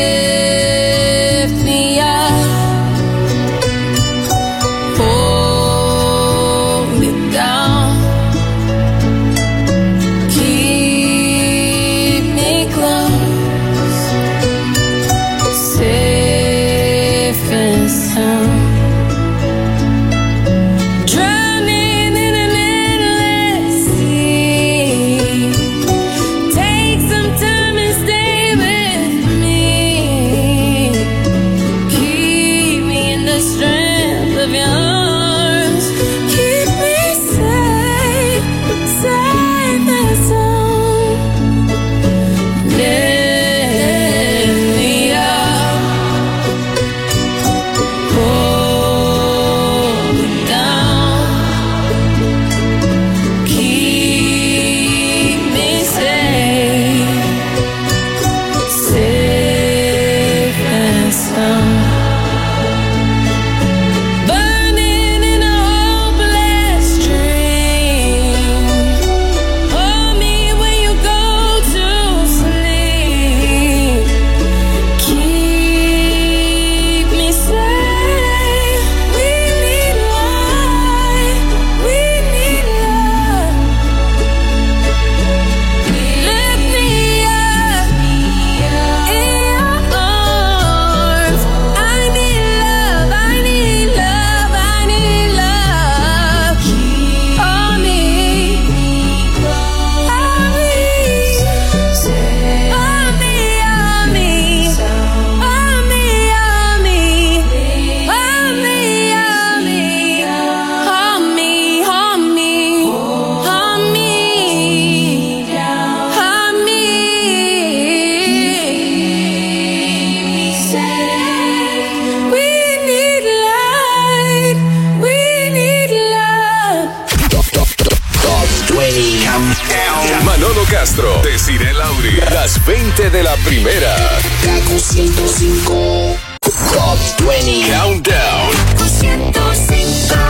S2: 20 de la primera.
S21: Kaku 105. Top 20
S2: Countdown.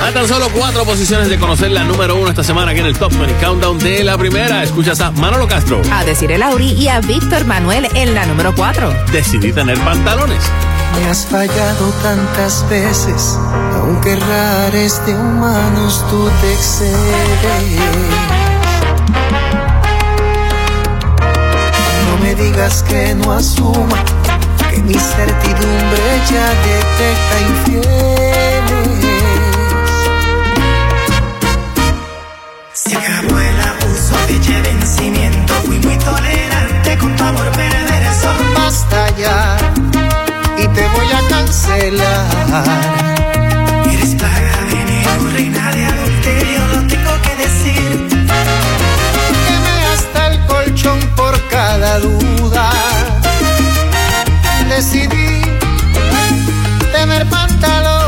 S3: A tan solo cuatro posiciones de conocer la número uno esta semana aquí en el Top 20 Countdown de la primera. Escuchas a Manolo Castro.
S4: A decir el Lauri y a Víctor Manuel en la número 4.
S3: Decidí tener pantalones.
S20: Me has fallado tantas veces, aunque rares de humanos tú te excedes. Digas que no asuma que mi certidumbre ya detecta infieles.
S5: Se acabó el abuso, de vencimiento. Fui muy tolerante con tu amor perverso.
S20: Basta ya y te voy a cancelar. Duda. Decidí tener pantalones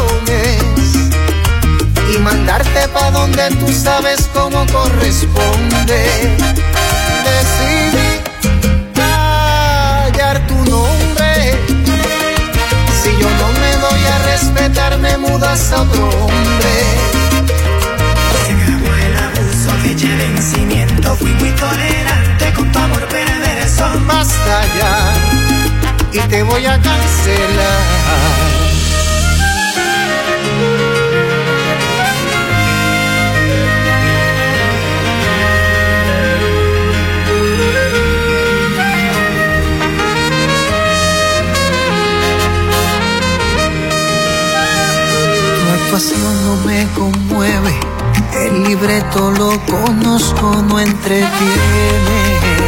S20: donde tú sabes cómo corresponde. Decidí callar tu nombre. Si yo no me doy a respetar, me mudas a otro hombre.
S11: Se acabó el abuso, fecha de vencimiento. Fui muy tolerante con tu amor perverso.
S20: Basta ya y te voy a cancelar. Actuación no me conmueve, el libreto lo conozco, no entretiene.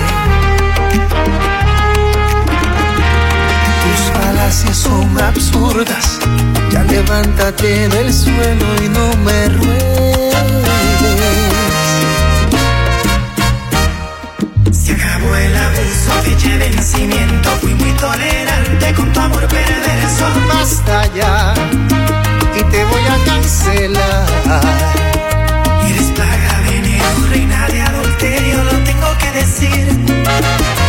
S20: Ya levántate del suelo y no me ruegues.
S11: Se acabó el abuso, fecha de vencimiento. Fui muy tolerante con tu amor perverso.
S20: Basta ya y te voy a cancelar.
S11: Eres plaga, veneno, reina de adulterio, lo tengo que decir.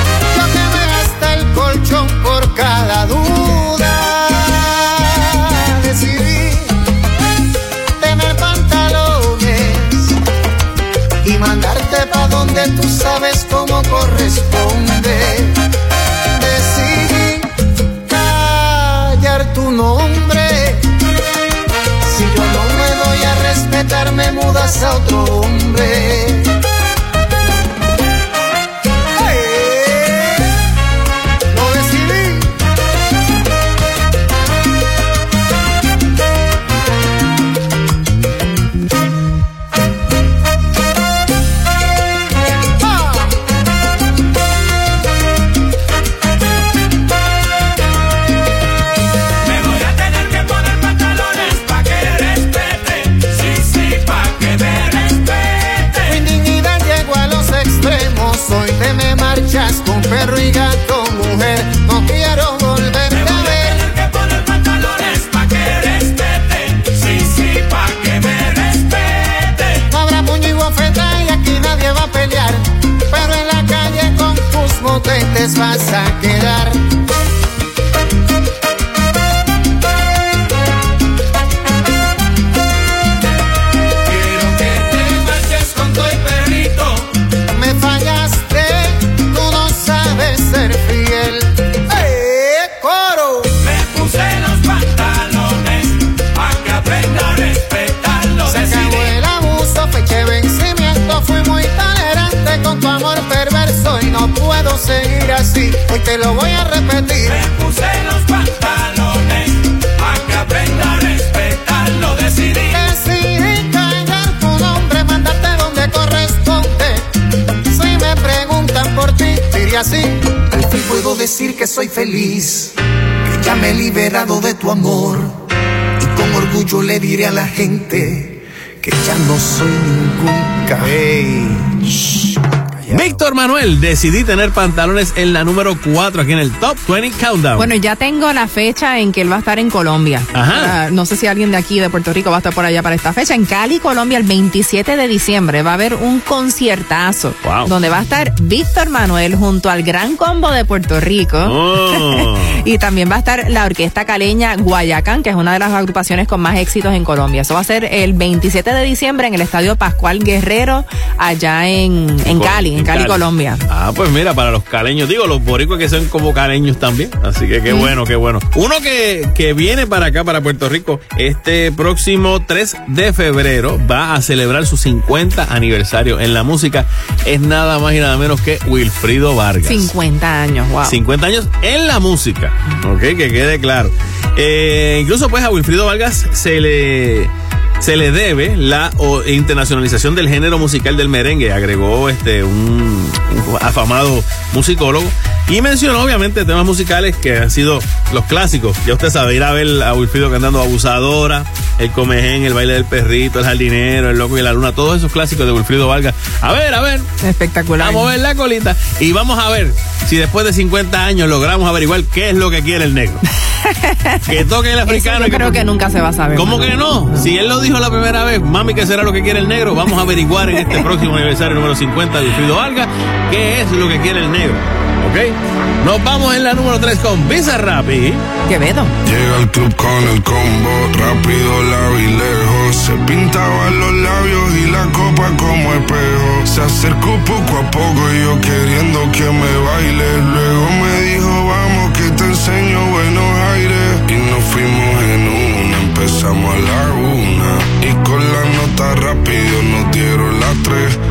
S20: Tú sabes cómo corresponde. Decidí callar tu nombre. Si yo no me doy a respetar, me mudas a otro hombre. Decidí
S11: tener pantalones
S20: en la
S3: número 4 aquí en el Top 20 Countdown.
S4: Bueno, ya tengo la fecha en que él va a estar en Colombia.
S3: Ajá.
S4: Ah, no sé si alguien de aquí de Puerto Rico va a estar por allá para esta fecha. En Cali, Colombia, el 27 de diciembre va a haber un conciertazo
S3: Wow.
S4: donde va a estar Víctor Manuel junto al Gran Combo de Puerto Rico.
S3: Oh.
S4: y también va a estar la orquesta caleña Guayacán, que es una de las agrupaciones con más éxitos en Colombia. Eso va a ser el 27 de diciembre en el Estadio Pascual Guerrero, allá en, en Cali, en Cali, Colombia.
S3: Ah, pues mira, para los caleños, digo, los boricuas que son como caleños también. Así que qué
S4: Mm.
S3: bueno, qué bueno. Uno que, que viene para acá, para Puerto Rico, este próximo 3 de febrero va a celebrar su 50 aniversario en la música. Es nada más y nada menos que Wilfrido Vargas.
S4: 50 años, wow.
S3: 50 años en la música, ok, que quede claro. Eh, incluso pues a Wilfrido Vargas se le se le debe la internacionalización del género musical del merengue, agregó este un afamado musicólogo. Y mencionó obviamente temas musicales que han sido los clásicos. Ya usted sabe, ir a ver a Wilfrido cantando Abusadora, El Comején, El Baile del Perrito, El Jardinero, El Loco y la Luna, todos esos clásicos de Wilfrido Valga. A ver, a ver.
S4: Espectacular.
S3: Vamos a ver la colita y vamos a ver si después de 50 años logramos averiguar qué es lo que quiere el negro. que toque el africano.
S4: Eso yo creo que, nunca se va a saber.
S3: ¿Cómo que no? Si él lo dijo dijo la primera vez, mami, ¿qué será lo que quiere el negro? Vamos a averiguar en este próximo aniversario número 50 de Alfredo Alga qué es lo que quiere el negro. ¿Ok? Nos vamos en la número 3 con Visa Rappi.
S4: Quevedo.
S22: Llega al club con el combo, rápido, la vi lejos. Se pintaba los labios y la copa como espejo. Se acercó poco a poco y yo queriendo que me baile. Luego me dijo, vamos que te enseño buenos aires. Y nos fuimos en una, empezamos a la tan rápido nos dieron las tres.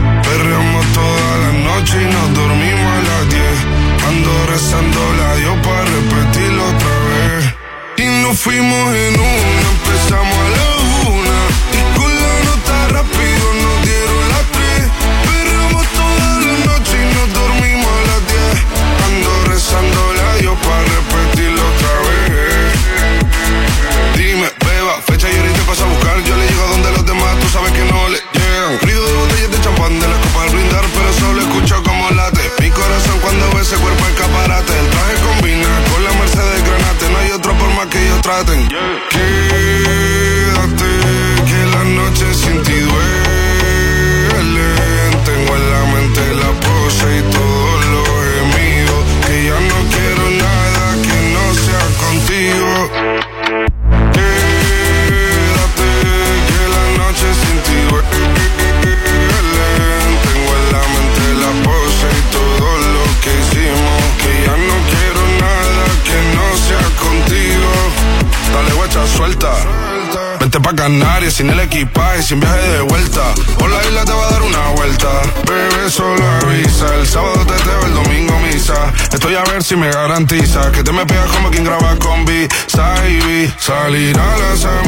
S22: salir a las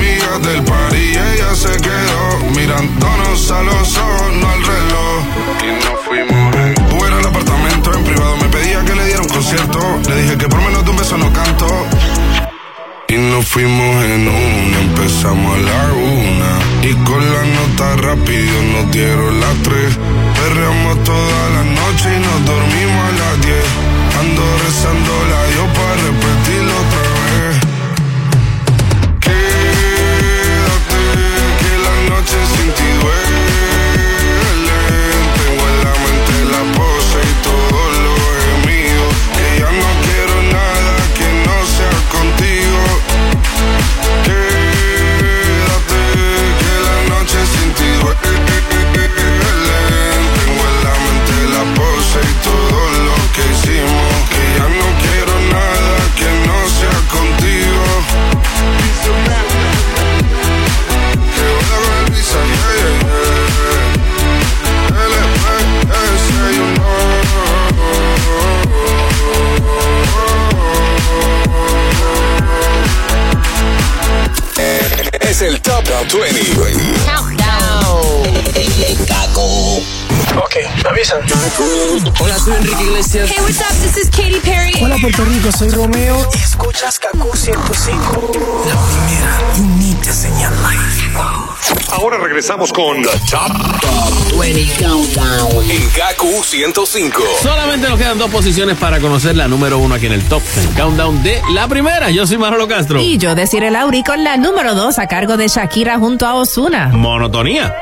S2: regresamos con The Top, Top
S21: 20 Countdown
S2: en KQ 105.
S3: Solamente nos quedan dos posiciones para conocer la número uno aquí en el Top 10 Countdown de la primera. Yo soy Manolo Castro.
S4: Y yo, Desiree Lauri, con la número dos a cargo de Shakira junto a Osuna.
S3: Monotonía.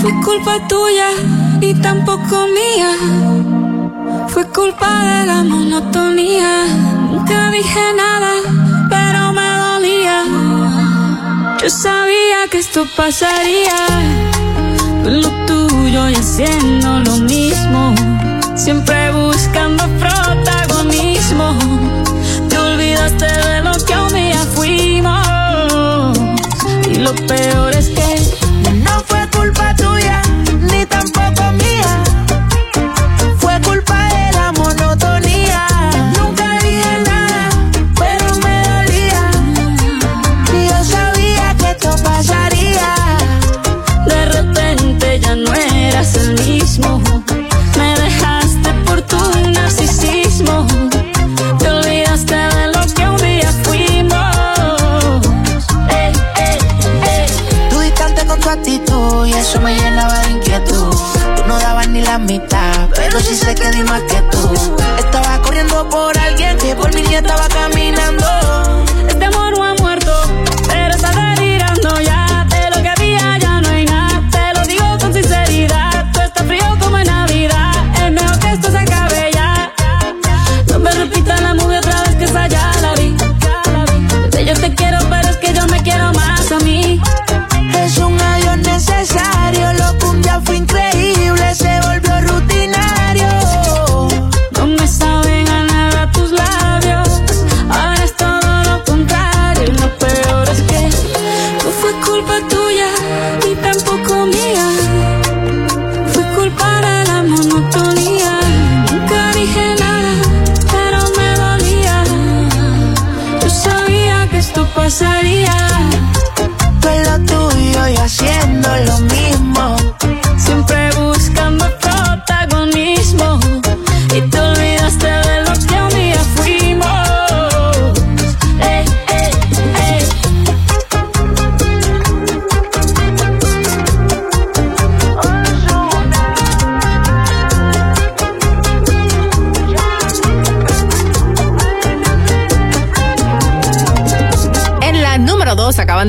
S18: Fue culpa tuya y tampoco mía. Fue culpa de la monotonía. Nunca dije nada yo sabía que esto pasaría. Tú lo tuyo y haciendo lo mismo. Siempre buscando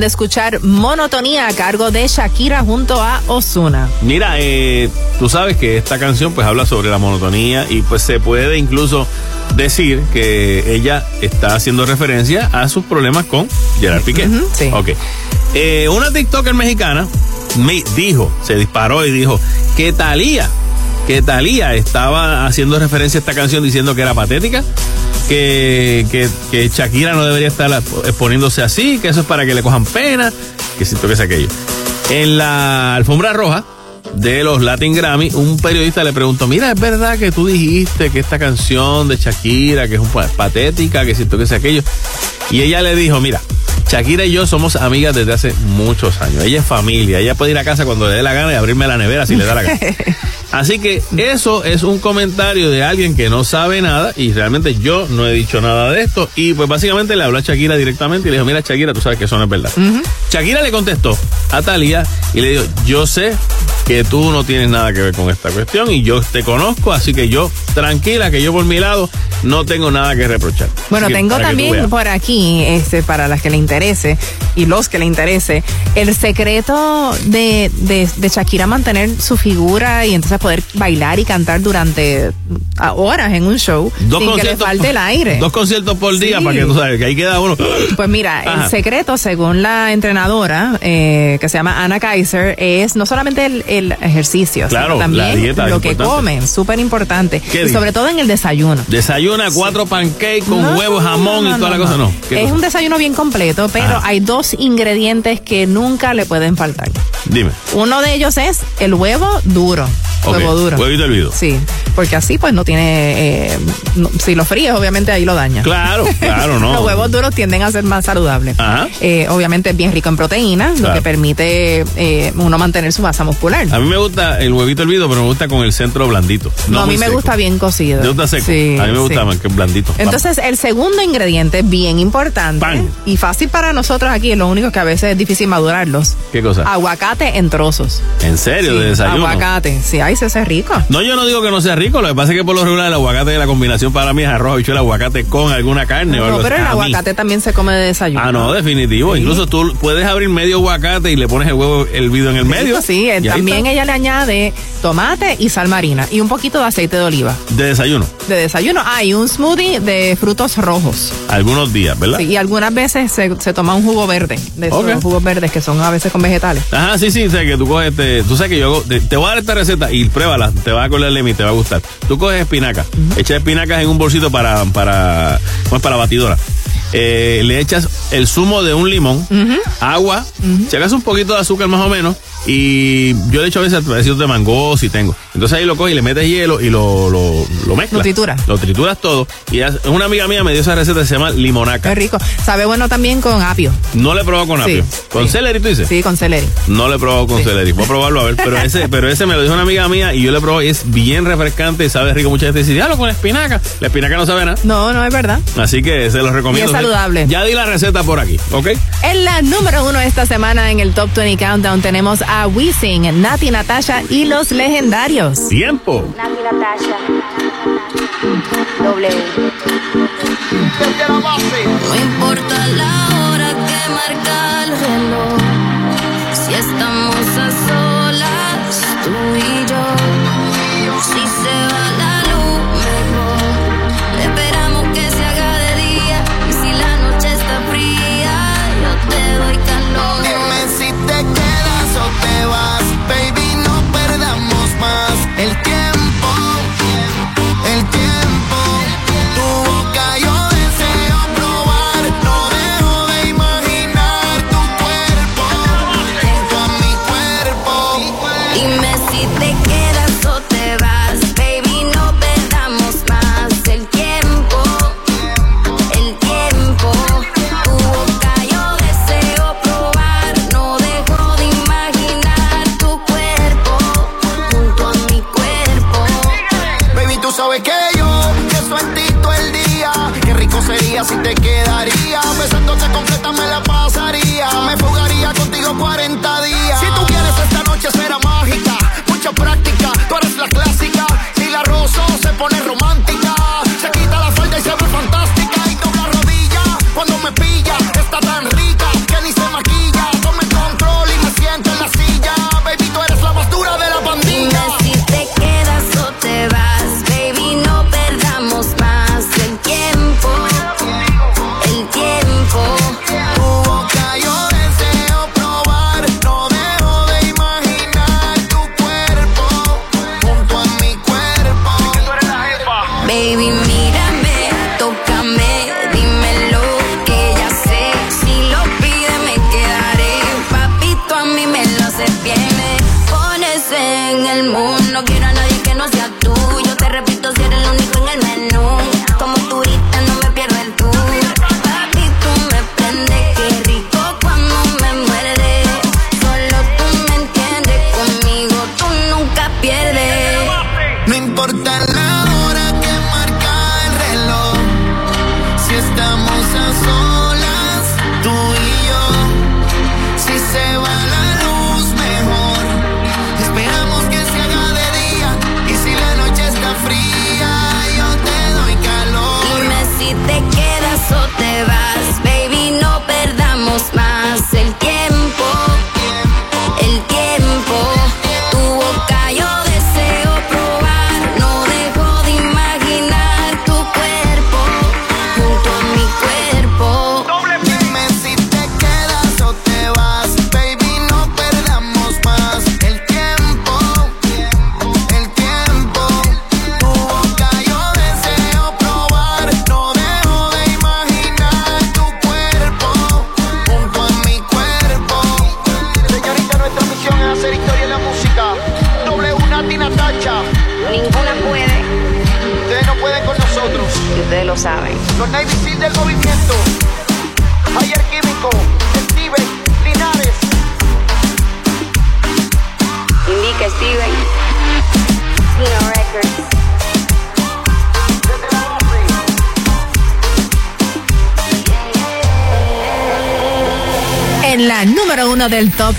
S18: de
S4: escuchar Monotonía a cargo de Shakira junto a Osuna.
S3: Mira, eh, tú sabes que esta canción pues habla sobre la monotonía y pues se puede incluso decir que ella está haciendo referencia a sus problemas con Gerard Piqué.
S4: sí.
S3: Ok. Eh, una TikToker mexicana me dijo, se disparó y dijo que Talía, que Talía estaba haciendo referencia a esta canción diciendo que era patética, que, que, que Shakira no debería estar exponiéndose así, que eso es para que le cojan pena, que siento que es aquello. En la alfombra roja de los Latin Grammy, un periodista le preguntó, mira, ¿es verdad que tú dijiste que esta canción de Shakira, que es patética, que siento que es aquello? Y ella le dijo, mira, Shakira y yo somos amigas desde hace muchos años. Ella es familia, ella puede ir a casa cuando le dé la gana y abrirme la nevera si le da la gana. Así que eso es un comentario de alguien que no sabe nada y realmente yo no he dicho nada de esto. Y pues básicamente le habló a Shakira directamente y le dijo, mira Shakira, tú sabes que eso no es verdad. Shakira le contestó a Talía y le dijo, yo sé que tú no tienes nada que ver con esta cuestión y yo te conozco, así que yo, tranquila, que yo por mi lado no tengo nada que reprochar.
S4: Bueno,
S3: que
S4: tengo también por aquí, este, para las que le interese y los que le interese, el secreto de, de, de Shakira mantener su figura y entonces poder bailar y cantar durante horas en un show
S3: Dos
S4: sin que le falte el aire.
S3: Dos conciertos por día
S4: Sí.
S3: para que tú sabes que ahí queda uno.
S4: Pues mira,
S3: Ajá.
S4: el secreto, según la entrenadora, eh, que se llama Anna Kaiser, es no solamente el, el ejercicio,
S3: Claro,
S4: sino
S3: la
S4: también
S3: dieta
S4: lo que
S3: importante.
S4: comen, súper importante.
S3: ¿Qué
S4: Y sobre todo en el desayuno.
S3: Desayuna cuatro pancakes con
S4: No,
S3: huevo, jamón
S4: no,
S3: y toda la cosa,
S4: no.
S3: no. ¿Qué
S4: Es
S3: cosa?
S4: un desayuno bien completo, pero
S3: Ajá.
S4: hay dos ingredientes que nunca le pueden faltar.
S3: Dime.
S4: Uno de ellos es el huevo duro.
S3: Ok,
S4: Huevo duro.
S3: Huevito hervido.
S4: Sí, porque así pues no tiene, eh, si lo fríes obviamente ahí lo daña.
S3: Claro, claro, no.
S4: Los huevos duros tienden a ser más saludables.
S3: Ajá.
S4: Eh, obviamente es bien rico en proteínas, lo que permite eh, uno mantener su masa muscular.
S3: A mí me gusta el huevito hervido, pero me gusta con el centro blandito.
S4: No, a mí me
S3: seco.
S4: gusta bien cocido.
S3: ¿Te gusta seco?
S4: Sí,
S3: a mí me gusta
S4: sí.
S3: más que blandito.
S4: Entonces, el segundo ingrediente, bien importante
S3: Pan.
S4: y fácil para nosotros aquí, lo único que a veces es difícil madurarlos.
S3: ¿Qué cosa?
S4: Aguacate en trozos.
S3: ¿En serio?
S4: Sí,
S3: ¿De desayuno?
S4: Aguacate. Sí, ahí se hace rico.
S3: No, yo no digo que no sea rico, lo que pasa es que por lo regular el aguacate, la combinación para mí es arroz, habichuela, aguacate con alguna carne o
S4: No,
S3: algo
S4: pero
S3: así.
S4: el aguacate también se come de desayuno.
S3: Ah, no, definitivo. Incluso tú puedes abrir medio aguacate y le pones el huevo hervido en el medio.
S4: Sí,
S3: ahí
S4: también ella le añade tomate y sal marina y un poquito de aceite de oliva.
S3: De desayuno.
S4: De desayuno. Ah, y un smoothie de frutos rojos.
S3: Algunos días, ¿verdad?
S4: Sí, y algunas veces se, se toma un jugo verde, de esos
S3: Ok.
S4: jugos verdes que son a veces con vegetales.
S3: Ajá, sí, sí, sé que tú coges, este, tú sabes que yo te, te voy a dar esta receta y pruébala, te va a acordar de mí, te va a gustar. Tú coges espinaca, echas espinacas en un bolsito para, para, ¿cómo es? para batidora. Eh, le echas el zumo de un limón, agua, si acaso un poquito de azúcar más o menos, y yo le echo a veces pedacitos de mango si tengo. Entonces ahí lo coges y le metes hielo y lo, lo, lo mezclas.
S4: Lo trituras.
S3: Lo trituras todo. Y una amiga mía me dio esa receta que se llama limonaca.
S4: Qué rico. Sabe bueno también con apio.
S3: No le he probado con
S4: Sí,
S3: apio. ¿Con
S4: sí.
S3: celery tú dices?
S4: Sí, con celery.
S3: No lo he probado con celery. Voy a probarlo a ver. Pero ese, pero ese me lo dijo una amiga mía y yo lo probé y es bien refrescante y sabe rico. Mucha gente dice, diablo con espinaca. La espinaca no sabe nada.
S4: No, no es verdad.
S3: Así que se los recomiendo.
S4: Y es saludable.
S3: Ya di la receta por aquí, ¿ok?
S4: En la número uno esta semana en el Top 20 Countdown tenemos a Wisin, Nati Natasha y los legendarios.
S3: Tiempo.
S26: Nati Natasha. W.
S18: No importa la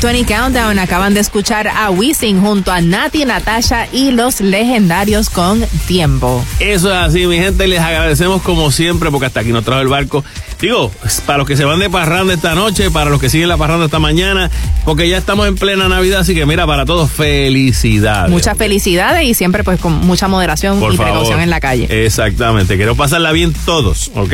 S4: 20 Countdown acaban de escuchar a Wisin junto a Nati Natasha y los legendarios con Tiempo.
S3: Eso es así, mi gente. Les agradecemos como siempre porque hasta aquí nos trajo el barco. Digo, para los que se van de parranda esta noche, para los que siguen la parranda esta mañana, porque ya estamos en plena Navidad, así que mira, para todos, felicidades.
S4: Muchas felicidades y siempre pues con mucha moderación
S3: Por
S4: y
S3: favor.
S4: precaución en la calle.
S3: Exactamente, quiero pasarla bien todos, ¿ok?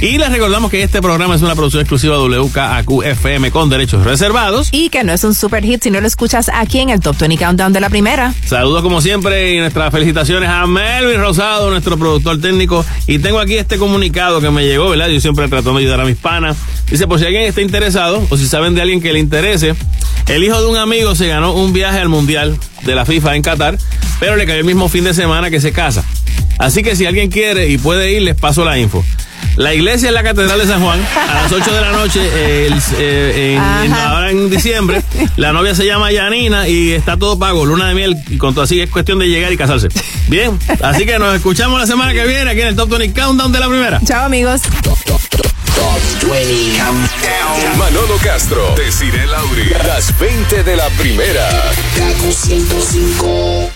S3: Y les recordamos que este programa es una producción exclusiva de WKAQ FM con derechos reservados.
S4: Y que no es un super hit si no lo escuchas aquí en el Top 20 Countdown de la primera.
S3: Saludos como siempre y nuestras felicitaciones a Melvin Rosado, nuestro productor técnico. Y tengo aquí este comunicado que me llegó, ¿verdad? Yo siempre tratando de ayudar a mis panas. Dice, por si alguien está interesado o si saben de alguien que le interese, el hijo de un amigo se ganó un viaje al Mundial de la FIFA en Qatar, pero le cayó el mismo fin de semana que se casa. Así que si alguien quiere y puede ir, les paso la info. La iglesia es la Catedral de San Juan, a las 8 de la noche, eh, el- eh, en- en- ahora en diciembre. La novia se llama Yanina y está todo pago, luna de miel, y con todo así es cuestión de llegar y casarse. Bien, así que nos escuchamos la semana que viene aquí en el Top 20 Countdown de la primera.
S4: Chao amigos.
S2: Top, Top 20 Countdown. Manolo Castro, Desiree Lauri, las 20 de la primera.
S5: Kaku 105.